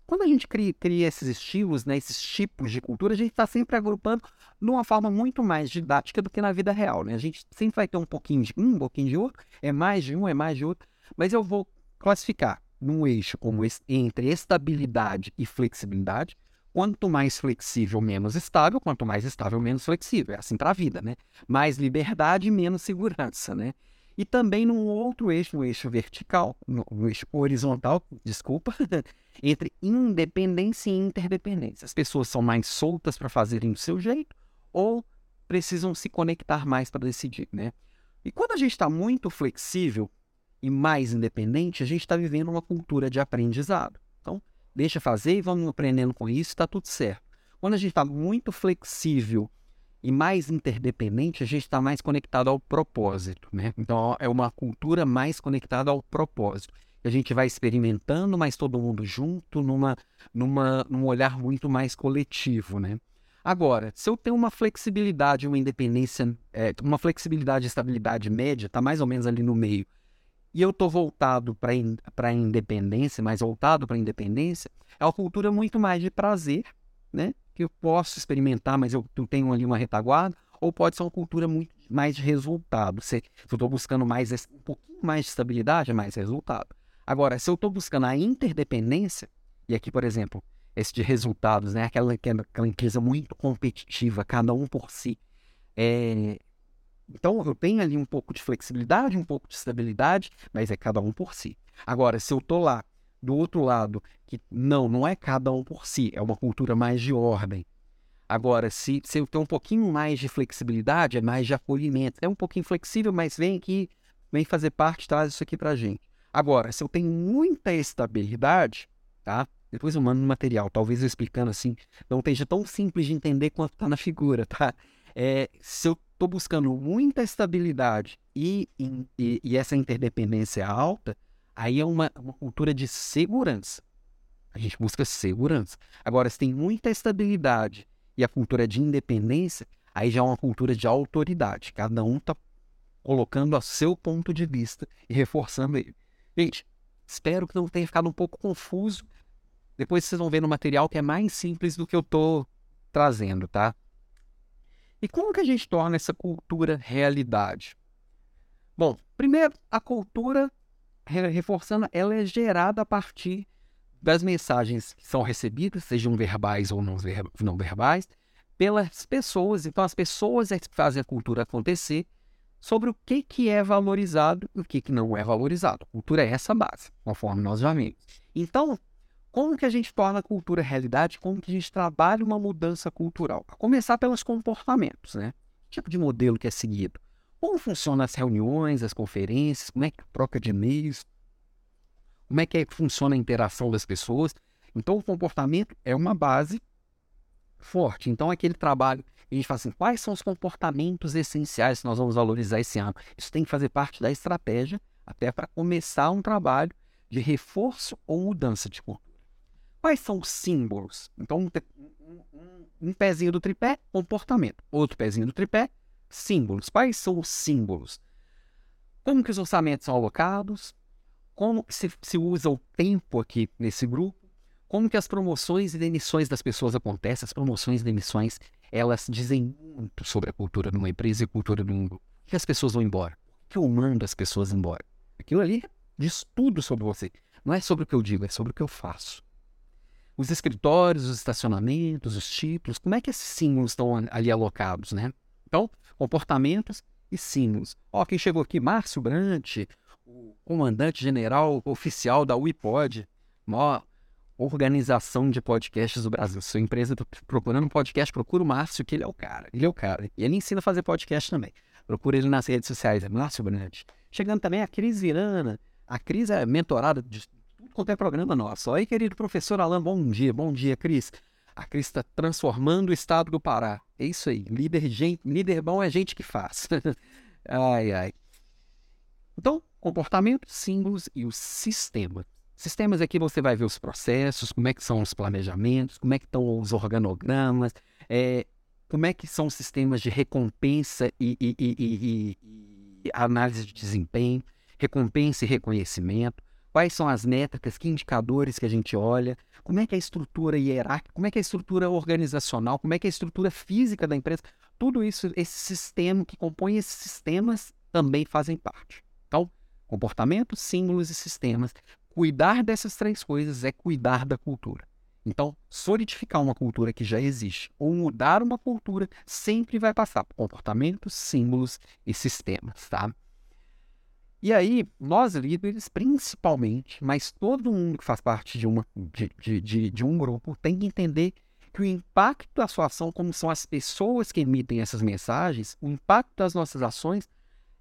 Quando a gente cria, cria esses estilos, né, esses tipos de cultura, a gente está sempre agrupando de uma forma muito mais didática do que na vida real. Né? A gente sempre vai ter um pouquinho de um, um pouquinho de outro, é mais de um, é mais de outro, mas eu vou classificar num eixo como esse, entre estabilidade e flexibilidade, Quanto mais flexível, menos estável. Quanto mais estável, menos flexível. É assim para a vida, né? Mais liberdade, menos segurança, né? E também num outro eixo, no eixo vertical, no, no eixo horizontal, desculpa, [LAUGHS] entre independência e interdependência. As pessoas são mais soltas para fazerem do seu jeito ou precisam se conectar mais para decidir, né? E quando a gente está muito flexível e mais independente, a gente está vivendo uma cultura de aprendizado deixa fazer e vamos aprendendo com isso, está tudo certo. Quando a gente está muito flexível e mais interdependente, a gente está mais conectado ao propósito, né? Então é uma cultura mais conectada ao propósito. A gente vai experimentando, mas todo mundo junto, numa, numa, num olhar muito mais coletivo, né? Agora, se eu tenho uma flexibilidade, uma independência, é, uma flexibilidade e estabilidade média, está mais ou menos ali no meio, e eu estou voltado para a independência, mais voltado para a independência, é uma cultura muito mais de prazer, né? Que eu posso experimentar, mas eu, tenho ali uma retaguarda, ou pode ser uma cultura muito mais de resultado. Se, se eu estou buscando mais um pouquinho mais de estabilidade, é mais resultado. Agora, se eu estou buscando a interdependência, e aqui, por exemplo, esse de resultados, né? Aquela, aquela empresa muito competitiva, cada um por si. É... Então, eu tenho ali um pouco de flexibilidade, um pouco de estabilidade, mas é cada um por si. Agora, se eu estou lá do outro lado, que não, não é cada um por si, é uma cultura mais de ordem. Agora, se, se eu tenho um pouquinho mais de flexibilidade, é mais de acolhimento. É um pouquinho flexível, mas vem aqui, vem fazer parte, traz isso aqui pra gente. Agora, se eu tenho muita estabilidade, tá? Depois eu mando no material, talvez eu explicando assim, não esteja tão simples de entender quanto está na figura, tá? É, se eu estou buscando muita estabilidade e, e, e, essa interdependência alta, aí é uma, uma cultura de segurança. A gente busca segurança. Agora, se tem muita estabilidade e a cultura de independência, aí já é uma cultura de autoridade. Cada um está colocando o seu ponto de vista e reforçando ele. Gente, espero que não tenha ficado um pouco confuso depois vocês vão ver no material que é mais simples do que eu estou trazendo, tá? E como que a gente torna essa cultura realidade? Bom, primeiro, a cultura, reforçando, ela é gerada a partir das mensagens que são recebidas, sejam verbais ou não, não verbais, pelas pessoas. Então, as pessoas é que fazem a cultura acontecer sobre o que, que é valorizado e o que, que não é valorizado. A cultura é essa base, conforme nós já vimos. Então, como que a gente torna a cultura realidade? Como que a gente trabalha uma mudança cultural? A começar pelos comportamentos, né? Que tipo de modelo que é seguido? Como funcionam as reuniões, as conferências? Como é que troca de e-mails? Como é que, é que funciona a interação das pessoas? Então, o comportamento é uma base forte. Então, aquele trabalho, a gente fala assim, quais são os comportamentos essenciais que nós vamos valorizar esse ano? Isso tem que fazer parte da estratégia até para começar um trabalho de reforço ou mudança de. Quais são os símbolos? Então, um, pezinho do tripé, comportamento. Outro pezinho do tripé, símbolos. Quais são os símbolos? Como que os orçamentos são alocados? Como que se, se usa o tempo aqui nesse grupo? Como que as promoções e demissões das pessoas acontecem? As promoções e demissões, elas dizem muito sobre a cultura de uma empresa e a cultura de um grupo. Por que as pessoas vão embora? Por que eu mando as pessoas embora? Aquilo ali diz tudo sobre você. Não é sobre o que eu digo, é sobre o que eu faço os escritórios, os estacionamentos, os títulos, como é que esses símbolos estão ali alocados, né? Então, comportamentos e símbolos. Ó, quem chegou aqui, Márcio Brant, o comandante general oficial da UIPOD, maior organização de podcasts do Brasil. Sua empresa está procurando um podcast, procura o Márcio, que ele é o cara. Ele é o cara. E ele ensina a fazer podcast também. Procura ele nas redes sociais, é Márcio Brant. Chegando também a Cris Irana. A Cris é mentorada de quanto é programa nosso. Aí, querido professor Alan, bom dia, bom dia, Cris. A Cris está transformando o estado do Pará. É isso aí. Líder, gente, líder bom é gente que faz. [LAUGHS] ai, ai. Então, comportamento, símbolos e o sistema. Sistemas aqui você vai ver os processos, como é que são os planejamentos, como é que estão os organogramas, é, como é que são os sistemas de recompensa e, e, e, e análise de desempenho, recompensa e reconhecimento, Quais são as métricas, que indicadores que a gente olha, como é que é a estrutura hierárquica, como é que é a estrutura organizacional, como é que é a estrutura física da empresa. Tudo isso, esse sistema que compõe esses sistemas também fazem parte. Então, comportamentos, símbolos e sistemas. Cuidar dessas três coisas é cuidar da cultura. Então, solidificar uma cultura que já existe ou mudar uma cultura sempre vai passar por comportamentos, símbolos e sistemas, tá? E aí, nós líderes, principalmente, mas todo mundo que faz parte de, uma, de, de, de, de um grupo, tem que entender que o impacto da sua ação, como são as pessoas que emitem essas mensagens, o impacto das nossas ações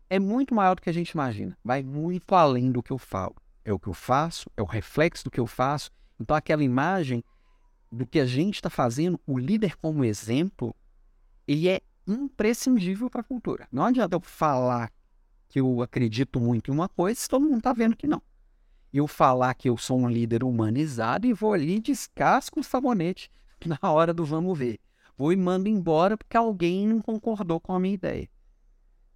é muito maior do que a gente imagina. Vai muito além do que eu falo. É o que eu faço, é o reflexo do que eu faço. Então, aquela imagem do que a gente está fazendo, o líder como exemplo, ele é imprescindível para a cultura. Não adianta eu falar que eu acredito muito em uma coisa, todo mundo está vendo que não. Eu falar que eu sou um líder humanizado e vou ali descasco o sabonete [LAUGHS] na hora do vamos ver. Vou e mando embora porque alguém não concordou com a minha ideia.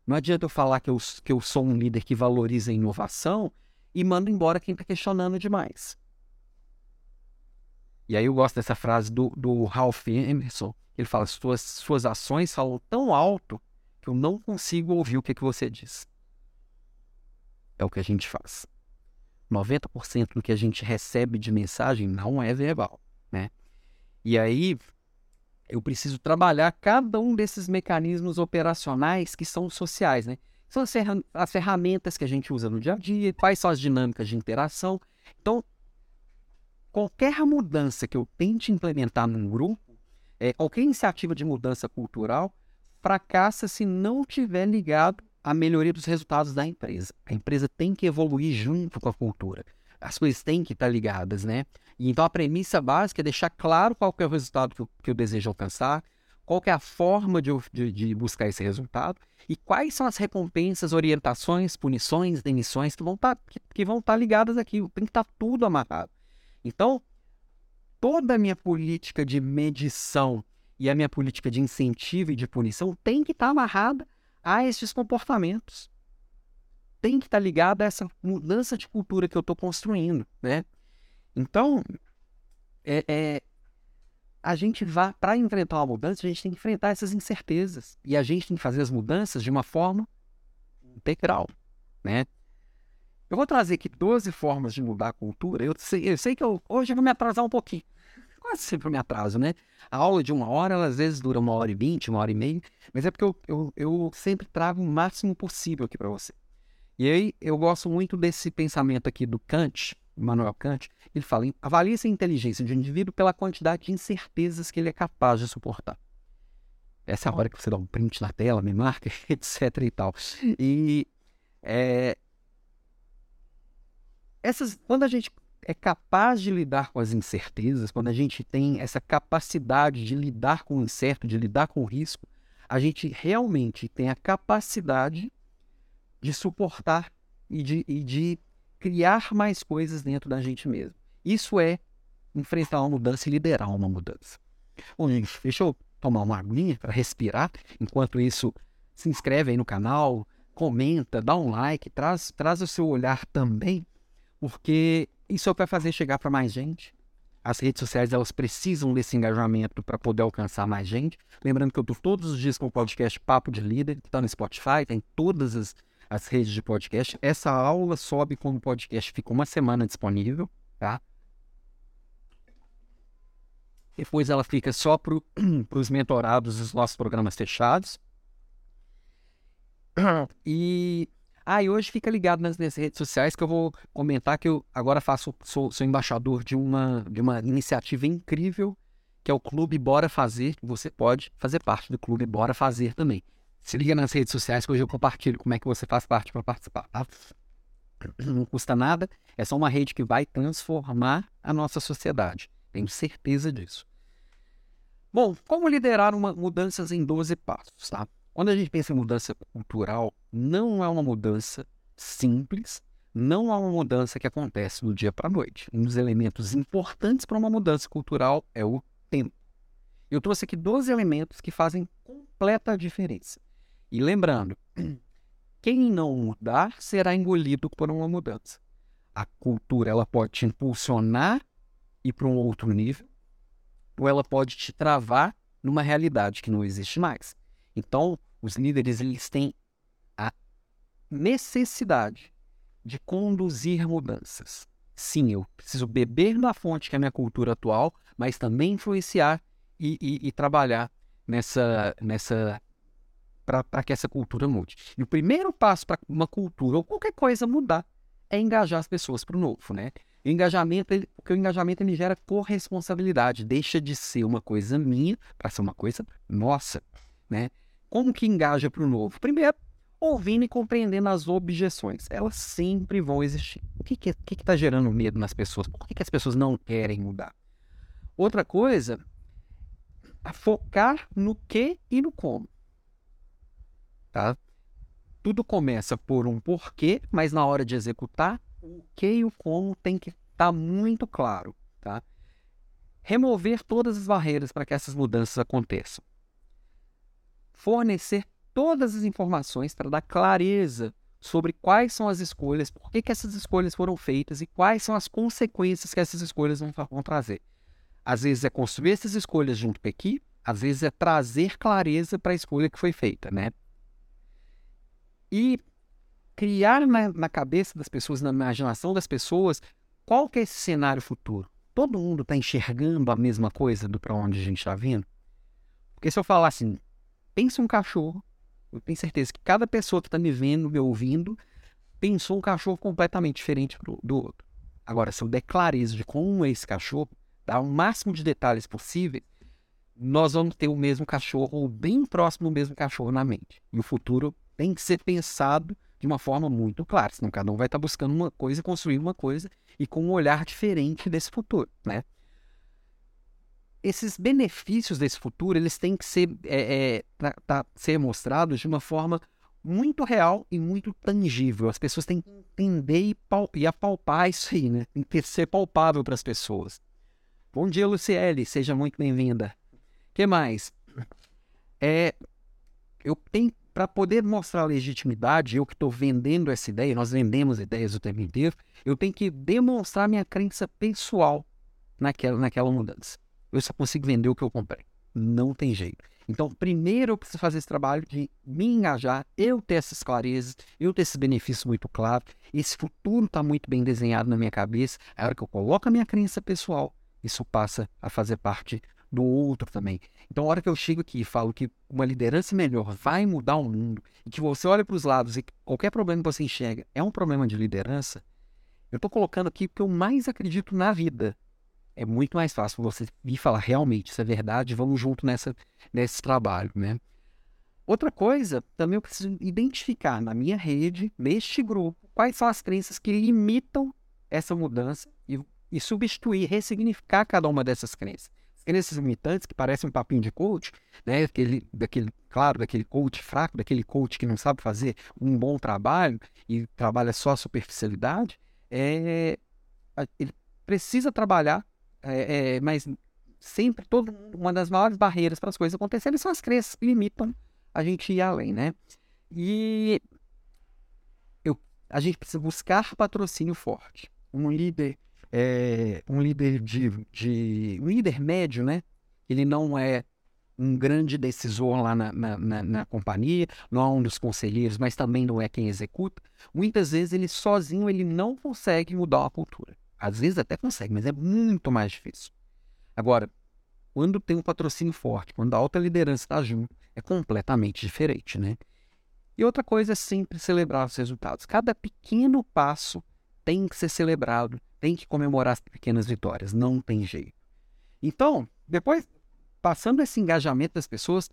Não adianta eu falar que eu, que eu sou um líder que valoriza a inovação e mando embora quem está questionando demais. E aí eu gosto dessa frase do, do Ralph Emerson. Ele fala: suas, suas ações falam tão alto que eu não consigo ouvir o que, que você diz. É o que a gente faz. 90% do que a gente recebe de mensagem não é verbal, né? E aí eu preciso trabalhar cada um desses mecanismos operacionais que são sociais, né? São as, ferra as ferramentas que a gente usa no dia a dia, quais são as dinâmicas de interação. Então, qualquer mudança que eu tente implementar num grupo, é, qualquer iniciativa de mudança cultural, fracassa se não tiver ligado à melhoria dos resultados da empresa. A empresa tem que evoluir junto com a cultura. As coisas têm que estar ligadas, né? E então a premissa básica é deixar claro qual é o resultado que eu, que eu desejo alcançar, qual é a forma de, de, de, buscar esse resultado e quais são as recompensas, orientações, punições, demissões que vão estar tá, que, que vão estar tá ligadas aqui. Tem que estar tá tudo amarrado. Então, toda a minha política de medição e a minha política de incentivo e de punição tem que estar amarrada a esses comportamentos. Tem que estar tá ligada a essa mudança de cultura que eu estou construindo, né? Então, é, é a gente vai para enfrentar uma mudança, a gente tem que enfrentar essas incertezas e a gente tem que fazer as mudanças de uma forma integral, né? Eu vou trazer aqui 12 formas de mudar a cultura. Eu sei, eu sei que eu, hoje eu vou me atrasar um pouquinho quase sempre me atraso, né? A aula de uma hora, ela, às vezes dura uma hora e vinte, uma hora e meia, mas é porque eu, eu, eu sempre trago o máximo possível aqui para você. E aí eu gosto muito desse pensamento aqui do Kant, Immanuel Kant. Ele fala: avalie-se a inteligência de um indivíduo pela quantidade de incertezas que ele é capaz de suportar. Essa é a hora que você dá um print na tela, me marca, [LAUGHS] etc e tal. E é, essas, quando a gente é capaz de lidar com as incertezas, quando a gente tem essa capacidade de lidar com o incerto, de lidar com o risco, a gente realmente tem a capacidade de suportar e de, e de criar mais coisas dentro da gente mesmo. Isso é enfrentar uma mudança e liderar uma mudança. Bom, gente, deixa eu tomar uma aguinha para respirar. Enquanto isso, se inscreve aí no canal, comenta, dá um like, traz, traz o seu olhar também, porque isso é o que vai fazer chegar para mais gente. As redes sociais elas precisam desse engajamento para poder alcançar mais gente. Lembrando que eu estou todos os dias com o podcast Papo de Líder, que está no Spotify, tem todas as, as redes de podcast. Essa aula sobe como podcast, fica uma semana disponível, tá? Depois ela fica só para [CLEARS THROAT] os mentorados dos nossos programas fechados. E ah, e hoje fica ligado nas minhas redes sociais que eu vou comentar que eu agora faço, sou, sou embaixador de uma, de uma iniciativa incrível que é o Clube Bora Fazer. Você pode fazer parte do Clube Bora Fazer também. Se liga nas redes sociais que hoje eu compartilho como é que você faz parte para participar. Tá? [CLEARS THROAT] Não custa nada, é só uma rede que vai transformar a nossa sociedade. Tenho certeza disso. Bom, como liderar uma mudanças em 12 passos, tá? Quando a gente pensa em mudança cultural, não é uma mudança simples, não é uma mudança que acontece do dia para a noite. Um dos elementos importantes para uma mudança cultural é o tempo. Eu trouxe aqui 12 elementos que fazem completa diferença. E lembrando, [CLEARS THROAT] quem não mudar será engolido por uma mudança. A cultura ela pode te impulsionar e para um outro nível, ou ela pode te travar numa realidade que não existe mais. Então, os líderes eles têm a necessidade de conduzir mudanças. Sim, eu preciso beber da fonte que é a minha cultura atual, mas também influenciar e, e, e trabalhar nessa, nessa para que essa cultura mude. E o primeiro passo para uma cultura ou qualquer coisa mudar é engajar as pessoas para o novo, né? Engajamento, ele, porque o engajamento ele gera corresponsabilidade, deixa de ser uma coisa minha para ser uma coisa nossa, né? Como que engaja para o novo? Primeiro, ouvindo e compreendendo as objeções. Elas sempre vão existir. O que está que, que tá gerando medo nas pessoas? Por que, que as pessoas não querem mudar? Outra coisa, a focar no que e no como. Tá? Tudo começa por um porquê, mas na hora de executar, o que e o como tem que estar tá muito claro. Tá? Remover todas as barreiras para que essas mudanças aconteçam fornecer todas as informações para dar clareza sobre quais são as escolhas, por que, que essas escolhas foram feitas e quais são as consequências que essas escolhas vão, vão trazer. Às vezes é construir essas escolhas junto com a equipe, às vezes é trazer clareza para a escolha que foi feita, né? E criar na, na, cabeça das pessoas, na imaginação das pessoas, qual que é esse cenário futuro? Todo mundo está enxergando a mesma coisa do para onde a gente está vindo? Porque se eu falar assim, pense um cachorro, eu tenho certeza que cada pessoa que está me vendo, me ouvindo, pensou um cachorro completamente diferente do outro. Agora, se eu der clareza de como é esse cachorro, dar o máximo de detalhes possível, nós vamos ter o mesmo cachorro ou bem próximo do mesmo cachorro na mente. E o futuro tem que ser pensado de uma forma muito clara, senão cada um vai estar tá buscando uma coisa, construir uma coisa e com um olhar diferente desse futuro, né? Esses benefícios desse futuro, eles têm que ser, é, é, tá, tá, ser mostrados de uma forma muito real e muito tangível. As pessoas têm que entender e, pal e apalpar isso aí, né? Tem que ser palpável para as pessoas. Bom dia, Luciele. Seja muito bem-vinda. que mais? É, eu tenho para poder mostrar a legitimidade, eu que estou vendendo essa ideia, nós vendemos ideias o tempo inteiro, eu tenho que demonstrar minha crença pessoal naquela, naquela mudança. Eu só consigo vender o que eu comprei. Não tem jeito. Então, primeiro eu preciso fazer esse trabalho de me engajar, eu ter essas clarezas, eu ter esses benefícios muito claros. Esse futuro está muito bem desenhado na minha cabeça. A hora que eu coloco a minha crença pessoal, isso passa a fazer parte do outro também. Então, a hora que eu chego aqui e falo que uma liderança melhor vai mudar o mundo, e que você olha para os lados e qualquer problema que você enxerga é um problema de liderança, eu estou colocando aqui porque eu mais acredito na vida. É muito mais fácil você vir falar realmente, isso é verdade, vamos junto nessa, nesse trabalho, né? Outra coisa, também eu preciso identificar na minha rede, neste grupo, quais são as crenças que limitam essa mudança e, e substituir, ressignificar cada uma dessas crenças crenças limitantes que parecem um papinho de coach, né? Daquele, daquele, claro, daquele coach fraco, daquele coach que não sabe fazer um bom trabalho e trabalha só a superficialidade, é, ele precisa trabalhar, é, é, mas sempre todo uma das maiores barreiras para as coisas acontecerem são as crenças que limitam a gente ir além, né? E eu, a gente precisa buscar patrocínio forte. Um líder é, um líder de, de, um líder médio, né? Ele não é um grande decisor lá na, na, na, na, companhia, não é um dos conselheiros, mas também não é quem executa. Muitas vezes ele sozinho ele não consegue mudar a cultura. Às vezes até consegue, mas é muito mais difícil. Agora, quando tem um patrocínio forte, quando a alta liderança está junto, é completamente diferente, né? E outra coisa é sempre celebrar os resultados. Cada pequeno passo tem que ser celebrado tem que comemorar as pequenas vitórias, não tem jeito. Então, depois, passando esse engajamento das pessoas,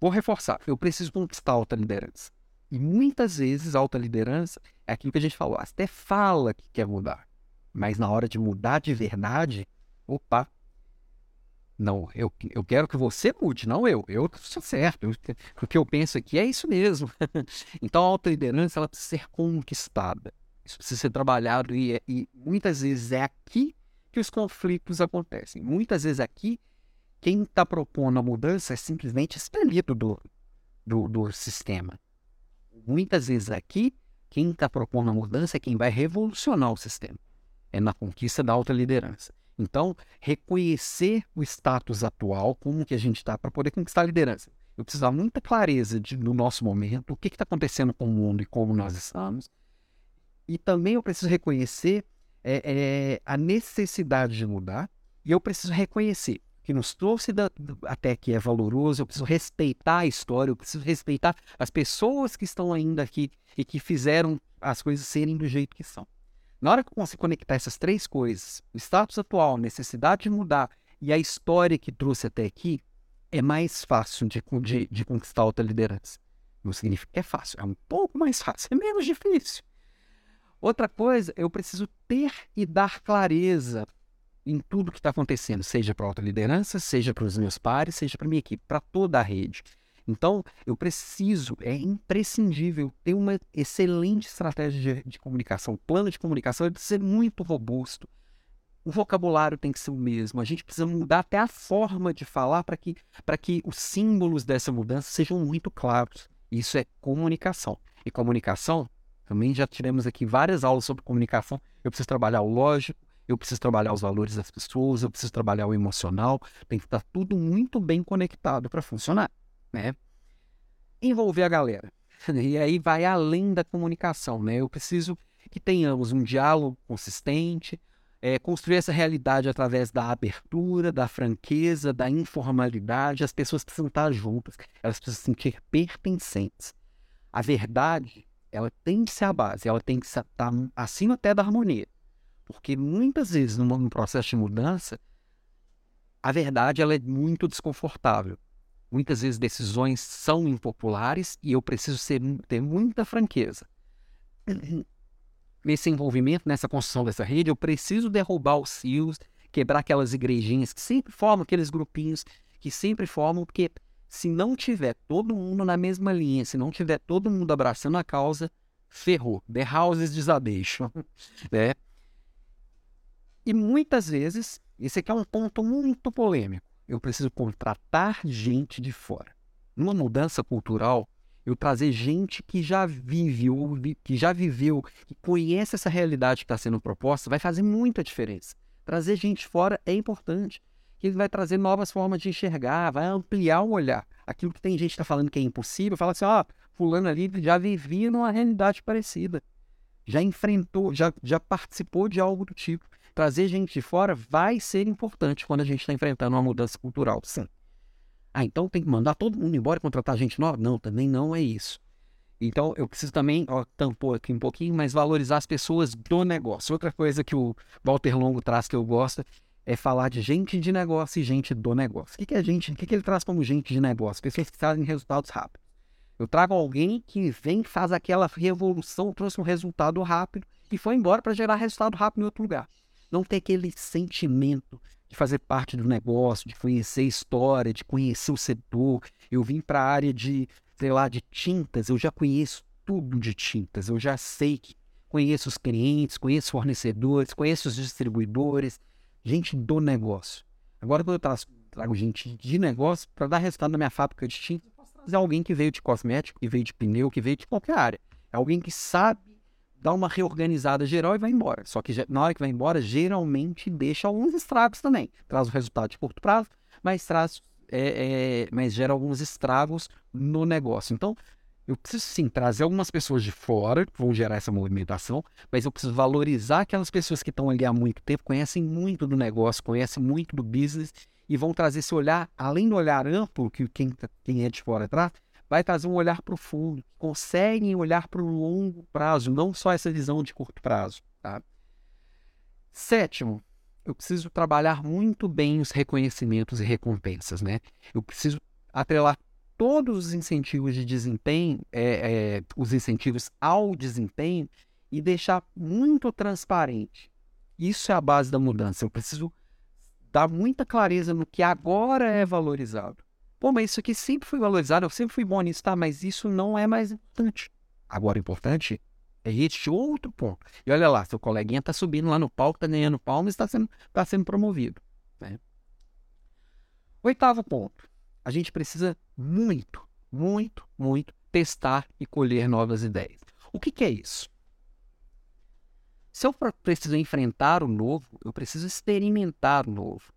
vou reforçar, eu preciso conquistar a alta liderança. E muitas vezes a alta liderança é aquilo que a gente falou, até fala que quer mudar, mas na hora de mudar de verdade, opa, não, eu, eu quero que você mude, não eu. Eu estou certo. Eu, o que eu penso aqui é isso mesmo. [LAUGHS] então a alta liderança ela precisa ser conquistada. Isso precisa ser trabalhado e, e muitas vezes é aqui que os conflitos acontecem. Muitas vezes aqui, quem está propondo a mudança é simplesmente expelido do, do, do sistema. Muitas vezes aqui, quem está propondo a mudança é quem vai revolucionar o sistema. É na conquista da alta liderança. Então, reconhecer o status atual, como que a gente está, para poder conquistar a liderança. Eu preciso dar muita clareza de, no nosso momento, o que está acontecendo com o mundo e como nós estamos, e também eu preciso reconhecer é, é, a necessidade de mudar. E eu preciso reconhecer que nos trouxe da, até aqui é valoroso. Eu preciso respeitar a história. Eu preciso respeitar as pessoas que estão ainda aqui e que fizeram as coisas serem do jeito que são. Na hora que eu consigo conectar essas três coisas, o status atual, necessidade de mudar e a história que trouxe até aqui, é mais fácil de, de, de conquistar outra liderança. Não significa que é fácil, é um pouco mais [LAUGHS] fácil, é menos difícil. Outra coisa, eu preciso ter e dar clareza em tudo que está acontecendo, seja para a alta liderança, seja para os meus pares, seja para a minha equipe, para toda a rede. Então, eu preciso, é imprescindível ter uma excelente estratégia de, de comunicação. O plano de comunicação deve ser muito robusto. O vocabulário tem que ser o mesmo. A gente precisa mudar até a forma de falar para que, que os símbolos dessa mudança sejam muito claros Isso é comunicação. E comunicação, também já tivemos aqui várias aulas sobre comunicação. Eu preciso trabalhar o lógico, eu preciso trabalhar os valores das pessoas, eu preciso trabalhar o emocional. Tem que estar tudo muito bem conectado para funcionar, né? Envolver a galera. [LAUGHS] E aí vai além da comunicação, né? Eu preciso que tenhamos um diálogo consistente, é, construir essa realidade através da abertura, da franqueza, da informalidade. As pessoas precisam estar juntas, elas precisam se sentir pertencentes. A verdade, ela tem que ser a base, ela tem que estar acima até da harmonia. Porque muitas vezes, num processo de mudança, a verdade ela é muito desconfortável. Muitas vezes decisões são impopulares e eu preciso ser, ter muita franqueza [CLEARS THROAT] nesse envolvimento, nessa construção dessa rede, eu preciso derrubar os fios, quebrar aquelas igrejinhas que sempre formam, aqueles grupinhos que sempre formam, porque se não tiver todo mundo na mesma linha, se não tiver todo mundo abraçando a causa, ferrou. The houses desabeixam. [LAUGHS] né? E muitas vezes, esse aqui é um ponto muito polêmico, eu preciso contratar gente de fora. Numa mudança cultural, eu trazer gente que já vive, ou que já viveu, que conhece essa realidade que está sendo proposta, vai fazer muita diferença. Trazer gente fora é importante, ele vai trazer novas formas de enxergar, vai ampliar o olhar. Aquilo que tem gente que está falando que é impossível, fala assim, ó, oh, fulano ali já vivia numa realidade parecida, já enfrentou, já, já participou de algo do tipo. Trazer gente de fora vai ser importante quando a gente está enfrentando uma mudança cultural, sim. Ah, então tem que mandar todo mundo embora e contratar gente nova? Não, também não é isso. Então eu preciso também, ó, tampou aqui um pouquinho, mas valorizar as pessoas do negócio. Outra coisa que o Walter Longo traz que eu gosto é falar de gente de negócio e gente do negócio. O que, que é gente? O que, que ele traz como gente de negócio? Pessoas que trazem resultados rápidos. Eu trago alguém que vem, faz aquela revolução, trouxe um resultado rápido e foi embora para gerar resultado rápido em outro lugar. Não ter aquele sentimento de fazer parte do negócio, de conhecer história, de conhecer o setor. Eu vim para a área de, sei lá, de tintas, eu já conheço tudo de tintas, eu já sei que conheço os clientes, conheço fornecedores, conheço os distribuidores, gente do negócio. Agora, quando eu trago, trago gente de negócio, para dar resultado na minha fábrica de tintas, eu posso trazer alguém que veio de cosmético, que veio de pneu, que veio de qualquer área. É alguém que sabe dá uma reorganizada geral e vai embora. Só que na hora que vai embora, geralmente deixa alguns estragos também. Traz o resultado de curto prazo, mas traz, é, é, mas gera alguns estragos no negócio. Então, eu preciso sim trazer algumas pessoas de fora que vão gerar essa movimentação, mas eu preciso valorizar aquelas pessoas que estão ali há muito tempo, conhecem muito do negócio, conhecem muito do business e vão trazer esse olhar, além do olhar amplo que quem, tá, quem é de fora traz, vai trazer um olhar profundo, conseguem olhar para o longo prazo, não só essa visão de curto prazo. Tá? Sétimo, eu preciso trabalhar muito bem os reconhecimentos e recompensas. Né? Eu preciso atrelar todos os incentivos de desempenho, é, é, os incentivos ao desempenho e deixar muito transparente. Isso é a base da mudança. Eu preciso dar muita clareza no que agora é valorizado. Pô, mas isso aqui sempre foi valorizado, eu sempre fui bom nisso, tá? Mas isso não é mais importante. Agora, o importante é este outro ponto. E olha lá, seu coleguinha tá subindo lá no palco, tá ganhando palmas está sendo, tá sendo promovido. Né? Oitavo ponto. A gente precisa muito, muito, muito testar e colher novas ideias. O que, que é isso? Se eu preciso enfrentar o novo, eu preciso experimentar o novo.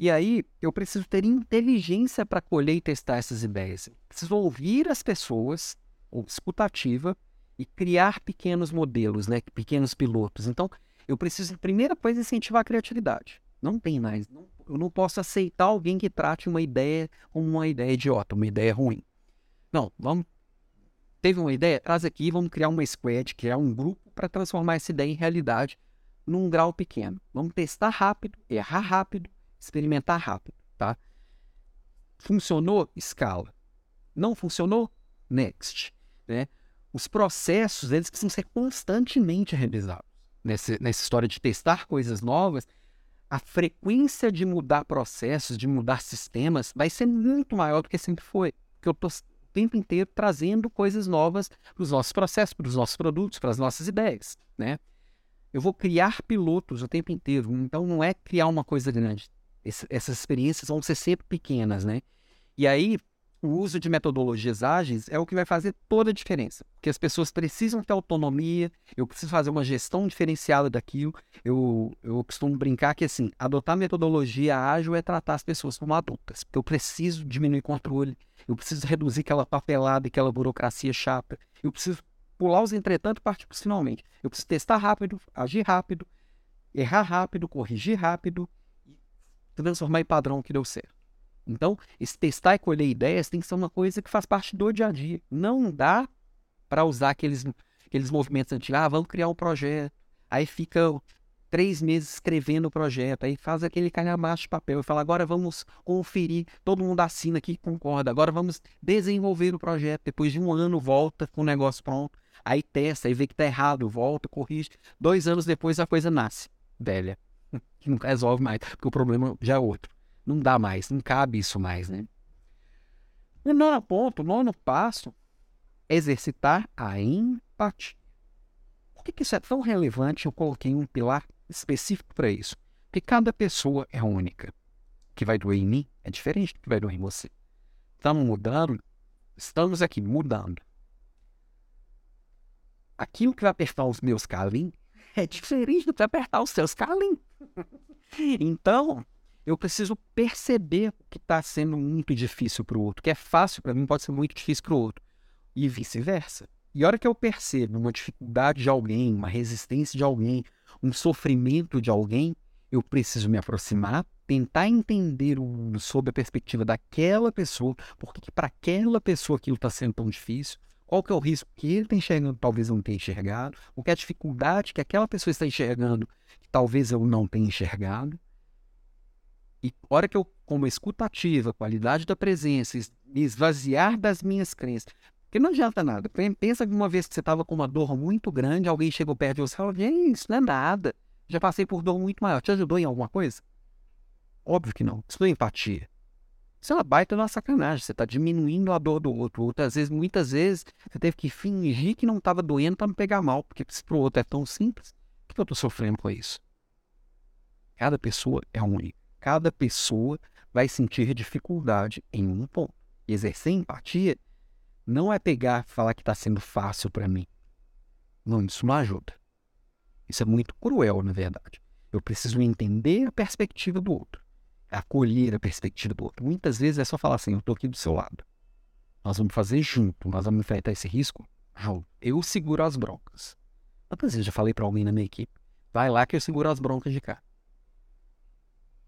E aí eu preciso ter inteligência para colher e testar essas ideias. preciso ouvir as pessoas, ou escutativa, e criar pequenos modelos, né? pequenos pilotos. Então, eu preciso, primeira coisa, incentivar a criatividade. Não tem mais. Eu não posso aceitar alguém que trate uma ideia como uma ideia idiota, uma ideia ruim. Não, vamos. Teve uma ideia? Traz aqui, vamos criar uma squad, criar um grupo para transformar essa ideia em realidade num grau pequeno. Vamos testar rápido, errar rápido, experimentar rápido, tá? Funcionou? Escala. Não funcionou? Next, né? Os processos, eles precisam ser constantemente revisados. Nessa, nessa história de testar coisas novas, a frequência de mudar processos, de mudar sistemas, vai ser muito maior do que sempre foi. Porque eu estou o tempo inteiro trazendo coisas novas para os nossos processos, para os nossos produtos, para as nossas ideias, né? Eu vou criar pilotos o tempo inteiro. Então, não é criar uma coisa grande esse, essas experiências vão ser sempre pequenas, né? E aí, o uso de metodologias ágeis é o que vai fazer toda a diferença. Porque as pessoas precisam ter autonomia, eu preciso fazer uma gestão diferenciada daquilo. Eu, eu costumo brincar que, assim, adotar metodologia ágil é tratar as pessoas como adultas. Porque eu preciso diminuir controle, eu preciso reduzir aquela papelada e aquela burocracia chata, eu preciso pular os entretanto e partir finalmente. Eu preciso testar rápido, agir rápido, errar rápido, corrigir rápido transformar em padrão que deu certo. Então, esse testar e colher ideias tem que ser uma coisa que faz parte do dia a dia. Não dá para usar aqueles, aqueles movimentos antigos. Ah, vamos criar um projeto. Aí fica três meses escrevendo o projeto. Aí faz aquele calhamaço de papel e fala: agora vamos conferir. Todo mundo assina aqui concorda. Agora vamos desenvolver o projeto. Depois de um ano, volta com o negócio pronto. Aí testa, aí vê que tá errado, volta, corrige. Dois anos depois a coisa nasce, velha. Que não resolve mais, porque o problema já é outro. Não dá mais, não cabe isso mais, né? O nono ponto, o nono passo, exercitar a empatia. Por que, que isso é tão relevante? Eu coloquei um pilar específico para isso. Porque cada pessoa é única. O que vai doer em mim é diferente do que vai doer em você. Estamos mudando, estamos aqui mudando. Aquilo que vai apertar os meus calim é diferente do que vai apertar os seus calim. [LAUGHS] Então, eu preciso perceber que está sendo muito difícil para o outro. Que é fácil para mim pode ser muito difícil para o outro. E vice-versa. E a hora que eu percebo uma dificuldade de alguém, uma resistência de alguém, um sofrimento de alguém, eu preciso me aproximar, tentar entender o, sob a perspectiva daquela pessoa, porque que para aquela pessoa aquilo está sendo tão difícil, qual que é o risco que ele está enxergando, talvez não tenha enxergado, o que é a dificuldade que aquela pessoa está enxergando, talvez eu não tenha enxergado. E hora que eu, como escutativa, qualidade da presença, me esvaziar das minhas crenças, porque não adianta nada. Pensa que uma vez que você estava com uma dor muito grande, alguém chegou perto de você e falou: isso não é nada. Já passei por dor muito maior. Te ajudou em alguma coisa? Óbvio que não. Isso não é empatia. Isso é uma baita uma sacanagem. Você está diminuindo a dor do outro. Outras vezes, muitas vezes, você teve que fingir que não estava doendo para não pegar mal. Porque para o outro é tão simples, por que eu estou sofrendo com isso? Cada pessoa é única. Cada pessoa vai sentir dificuldade em um ponto. E exercer empatia não é pegar e falar que está sendo fácil para mim. Não, isso não ajuda. Isso é muito cruel, na verdade. Eu preciso entender a perspectiva do outro, acolher a perspectiva do outro. Muitas vezes é só falar assim: eu estou aqui do seu lado. Nós vamos fazer junto, nós vamos enfrentar esse risco. Eu seguro as broncas. Quantas vezes eu já falei para alguém na minha equipe? Vai lá que eu seguro as broncas de cá.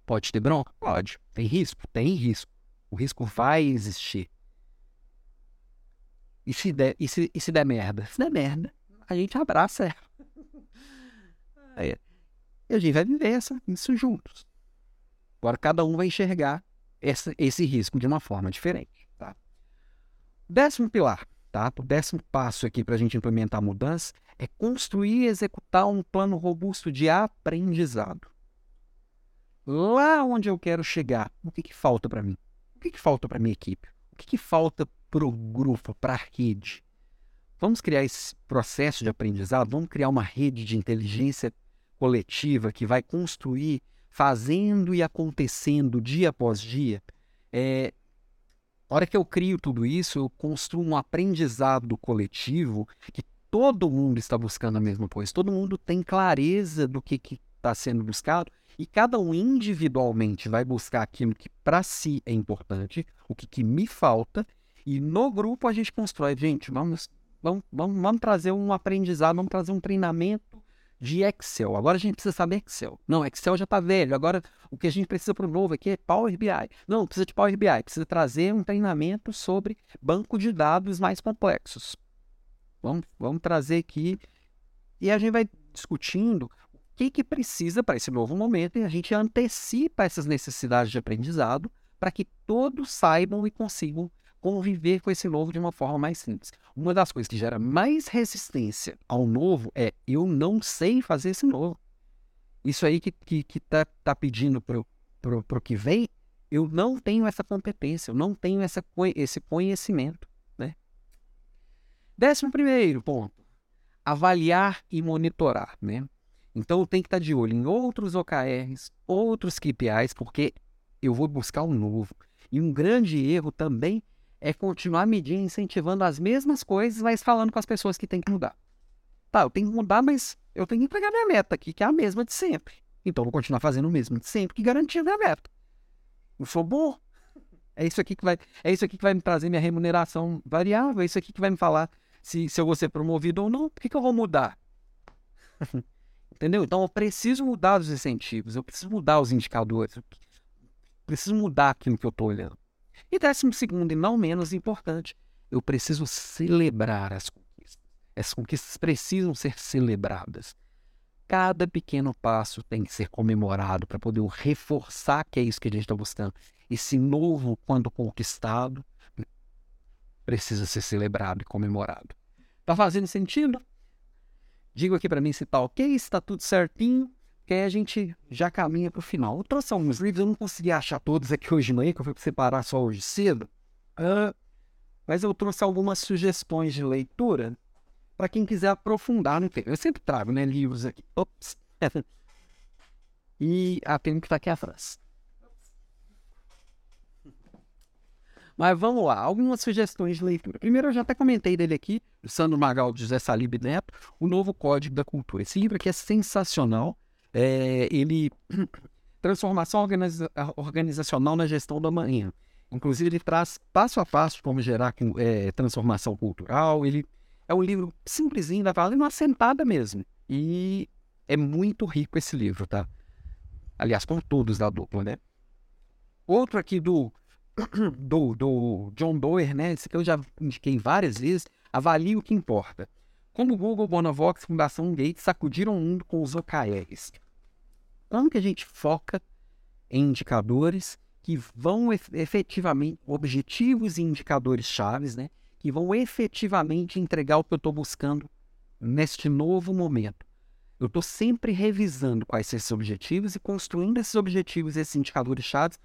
Pode ter bronca? Pode. Tem risco? Tem risco. O risco vai existir. E se der, e se, e se der merda? Se der merda, a gente abraça ela. [LAUGHS] Aí, e a gente vai viver essa, isso juntos. Agora cada um vai enxergar essa, esse risco de uma forma diferente. Tá? Décimo pilar, tá? o décimo passo aqui para a gente implementar a mudança é construir e executar um plano robusto de aprendizado lá onde eu quero chegar, o que, que falta para mim? O que, que falta para minha equipe? O que, que falta para o grupo, para a rede? Vamos criar esse processo de aprendizado, vamos criar uma rede de inteligência coletiva que vai construir, fazendo e acontecendo dia após dia. É, a hora que eu crio tudo isso, eu construo um aprendizado coletivo que todo mundo está buscando a mesma coisa, todo mundo tem clareza do que está sendo buscado e cada um individualmente vai buscar aquilo que para si é importante, o que, que, me falta, e no grupo a gente constrói, gente, vamos, vamos, vamos, vamos trazer um aprendizado, vamos trazer um treinamento de Excel. Agora a gente precisa saber Excel. Não, Excel já está velho. Agora o que a gente precisa para o novo aqui é Power BI. Não, precisa de Power BI. Precisa trazer um treinamento sobre banco de dados mais complexos. Vamos, vamos trazer aqui e a gente vai discutindo que, que precisa para esse novo momento e a gente antecipa essas necessidades de aprendizado para que todos saibam e consigam conviver com esse novo de uma forma mais simples. Uma das coisas que gera mais resistência ao novo é eu não sei fazer esse novo. Isso aí que que, que tá, tá pedindo para o que vem, eu não tenho essa competência, eu não tenho essa, esse conhecimento. Décimo primeiro ponto, avaliar e monitorar. Né? Então tenho que estar de olho em outros OKRs, outros KPIs, porque eu vou buscar um novo. E um grande erro também é continuar medindo, incentivando as mesmas coisas, mas falando com as pessoas que tem que mudar. Tá, eu tenho que mudar, mas eu tenho que entregar minha meta aqui, que é a mesma de sempre. Então eu vou continuar fazendo o mesmo de sempre, que garantir a minha meta. Eu sou bom. É isso aqui que vai, é isso aqui que vai me trazer minha remuneração variável, é isso aqui que vai me falar se, se eu vou ser promovido ou não. Por que, que eu vou mudar? [LAUGHS] Entendeu? Então eu preciso mudar os incentivos, eu preciso mudar os indicadores, eu preciso mudar aquilo que eu estou olhando. E décimo segundo, e não menos importante, eu preciso celebrar as conquistas. As conquistas precisam ser celebradas. Cada pequeno passo tem que ser comemorado para poder reforçar que é isso que a gente está buscando. Esse novo, quando conquistado, precisa ser celebrado e comemorado. Tá fazendo sentido? Diga aqui para mim se tá ok, se tá tudo certinho, que aí a gente já caminha para o final. Eu trouxe alguns livros, eu não consegui achar todos aqui hoje de manhã, que eu fui separar só hoje cedo. Uh, mas eu trouxe algumas sugestões de leitura para quem quiser aprofundar no tema. Eu sempre trago né, livros aqui. Ops. [LAUGHS] e a tem que está aqui atrás. Mas vamos lá, algumas sugestões de leitura. Primeiro, eu já até comentei dele aqui, Sandro Magal, de José Salib Neto, o Novo Código da Cultura. Esse livro aqui é sensacional. É, ele [CLEARS THROAT] transformação organiza organizacional na gestão da manhã. Inclusive, ele traz passo a passo como gerar é, transformação cultural. Ele é um livro simplesinho, vai falar numa sentada mesmo. E é muito rico esse livro, tá? Aliás, como todos da dupla, né? Outro aqui do [COUGHS] do, do John Doerr, né? Esse que eu já indiquei várias vezes. Avalie o que importa. Como Google, Bonavox, Fundação Gates sacudiram o mundo com os OKRs. Como que a gente foca em indicadores que vão efetivamente, objetivos e indicadores chaves, né? Que vão efetivamente entregar o que eu estou buscando neste novo momento. Eu estou sempre revisando quais são esses objetivos e construindo esses objetivos, esses indicadores chaves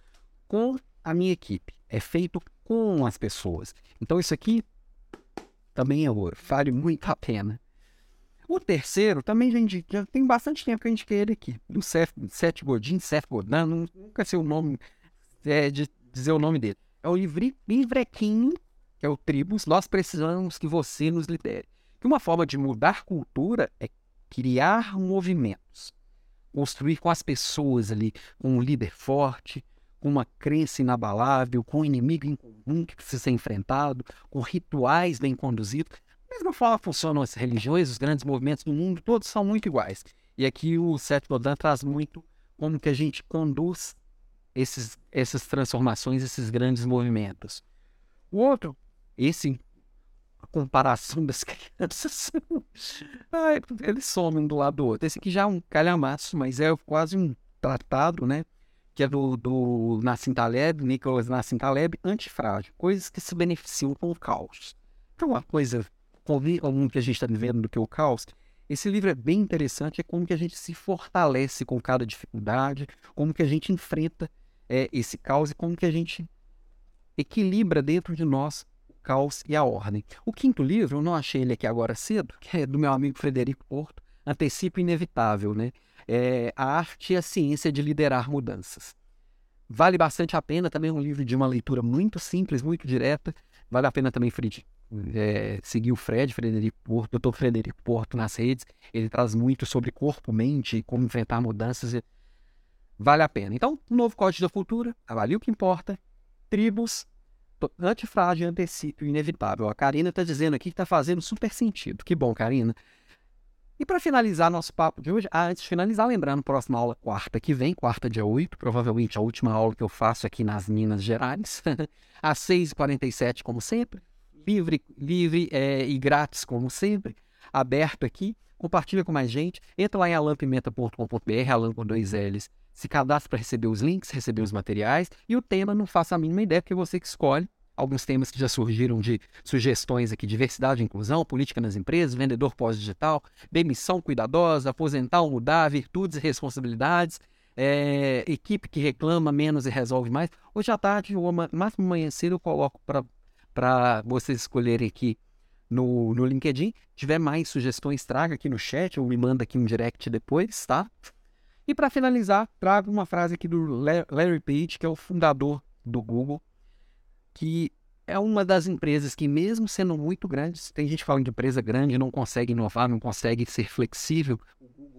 com a minha equipe, é feito com as pessoas. Então isso aqui também é ouro, vale muito a pena. O terceiro também indiquei, já tem bastante tempo que eu indiquei ele aqui, do Seth, Seth Godin, Seth Godin, nunca sei o nome, é, de dizer o nome dele. É o livre, livrequinho, que é o Tribus, nós precisamos que você nos lidere. Que uma forma de mudar cultura é criar movimentos, construir com as pessoas ali, um líder forte, com uma crença inabalável, com um inimigo em comum que precisa ser enfrentado, com rituais bem conduzidos. Da mesma forma funcionam as religiões, os grandes movimentos do mundo, todos são muito iguais. E aqui o Seth Godin traz muito como que a gente conduz esses, essas transformações, esses grandes movimentos. O outro, esse a comparação das [LAUGHS] crianças, eles somem um do lado do outro. Esse aqui já é um calhamaço, mas é quase um tratado, né? Que é do, do Nassim Taleb, Nicholas Nassim Taleb, antifrágil, coisas que se beneficiam com o caos. Então, uma coisa comum que a gente está vivendo do que o caos, esse livro é bem interessante, é como que a gente se fortalece com cada dificuldade, como que a gente enfrenta é, esse caos e como que a gente equilibra dentro de nós o caos e a ordem. O quinto livro, eu não achei ele aqui agora cedo, que é do meu amigo Frederico Porto, Antecipo Inevitável, né? É, A Arte e a Ciência de Liderar Mudanças. Vale bastante a pena, também é um livro de uma leitura muito simples, muito direta. Vale a pena também, Fred, é, seguir o Fred, Frederico Porto, Dr. Frederico Porto nas redes. Ele traz muito sobre corpo, mente, como enfrentar mudanças. Vale a pena. Então, novo Código da Cultura, avalie o que importa. Tribos, antifrágil, antecipo, inevitável. A Karina está dizendo aqui que está fazendo super sentido. Que bom, Karina. E para finalizar nosso papo de hoje, ah, antes de finalizar, lembrando, próxima aula quarta que vem, quarta dia 8, provavelmente a última aula que eu faço aqui nas Minas Gerais, [LAUGHS] às 6h47, como sempre, livre, livre é, e grátis, como sempre, aberto aqui, compartilha com mais gente, entra lá em alampimenta.com.br, alan com dois L's, se cadastra para receber os links, receber os materiais, e o tema não faça a mínima ideia, porque é você que escolhe, alguns temas que já surgiram de sugestões aqui: diversidade inclusão, política nas empresas, vendedor pós-digital, demissão cuidadosa, aposentar ou mudar, virtudes e responsabilidades, é, equipe que reclama menos e resolve mais. Hoje à tarde, ou máximo amanhã cedo, eu coloco para vocês escolherem aqui no, no LinkedIn. Tiver mais sugestões, traga aqui no chat ou me manda aqui um direct depois, tá? E para finalizar, trago uma frase aqui do Larry Page, que é o fundador do Google, que é uma das empresas que, mesmo sendo muito grandes, tem gente que fala de empresa grande, não consegue inovar, não consegue ser flexível.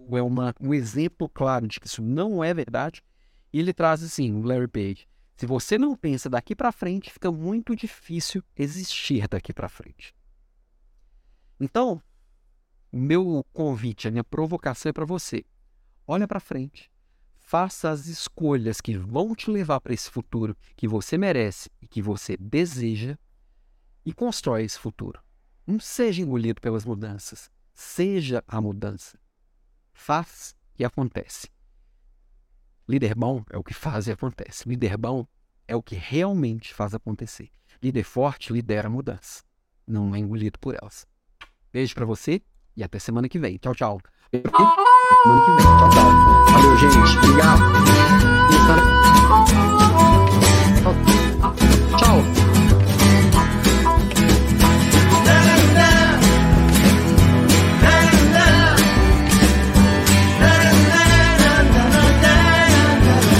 O é uma, um exemplo claro de que isso não é verdade. E ele traz assim, o Larry Page. Se você não pensa daqui para frente, fica muito difícil existir daqui para frente. Então, meu convite, a minha provocação é para você. Olha para frente. Faça as escolhas que vão te levar para esse futuro que você merece e que você deseja e constrói esse futuro. Não seja engolido pelas mudanças. Seja a mudança. Faz e acontece. Líder bom é o que faz e acontece. Líder bom é o que realmente faz acontecer. Líder forte lidera a mudança. Não é engolido por elas. Beijo para você e até semana que vem. Tchau, tchau. [LAUGHS] Mano que vem. Tchau, tchau. Valeu, gente. Obrigado. Tchau.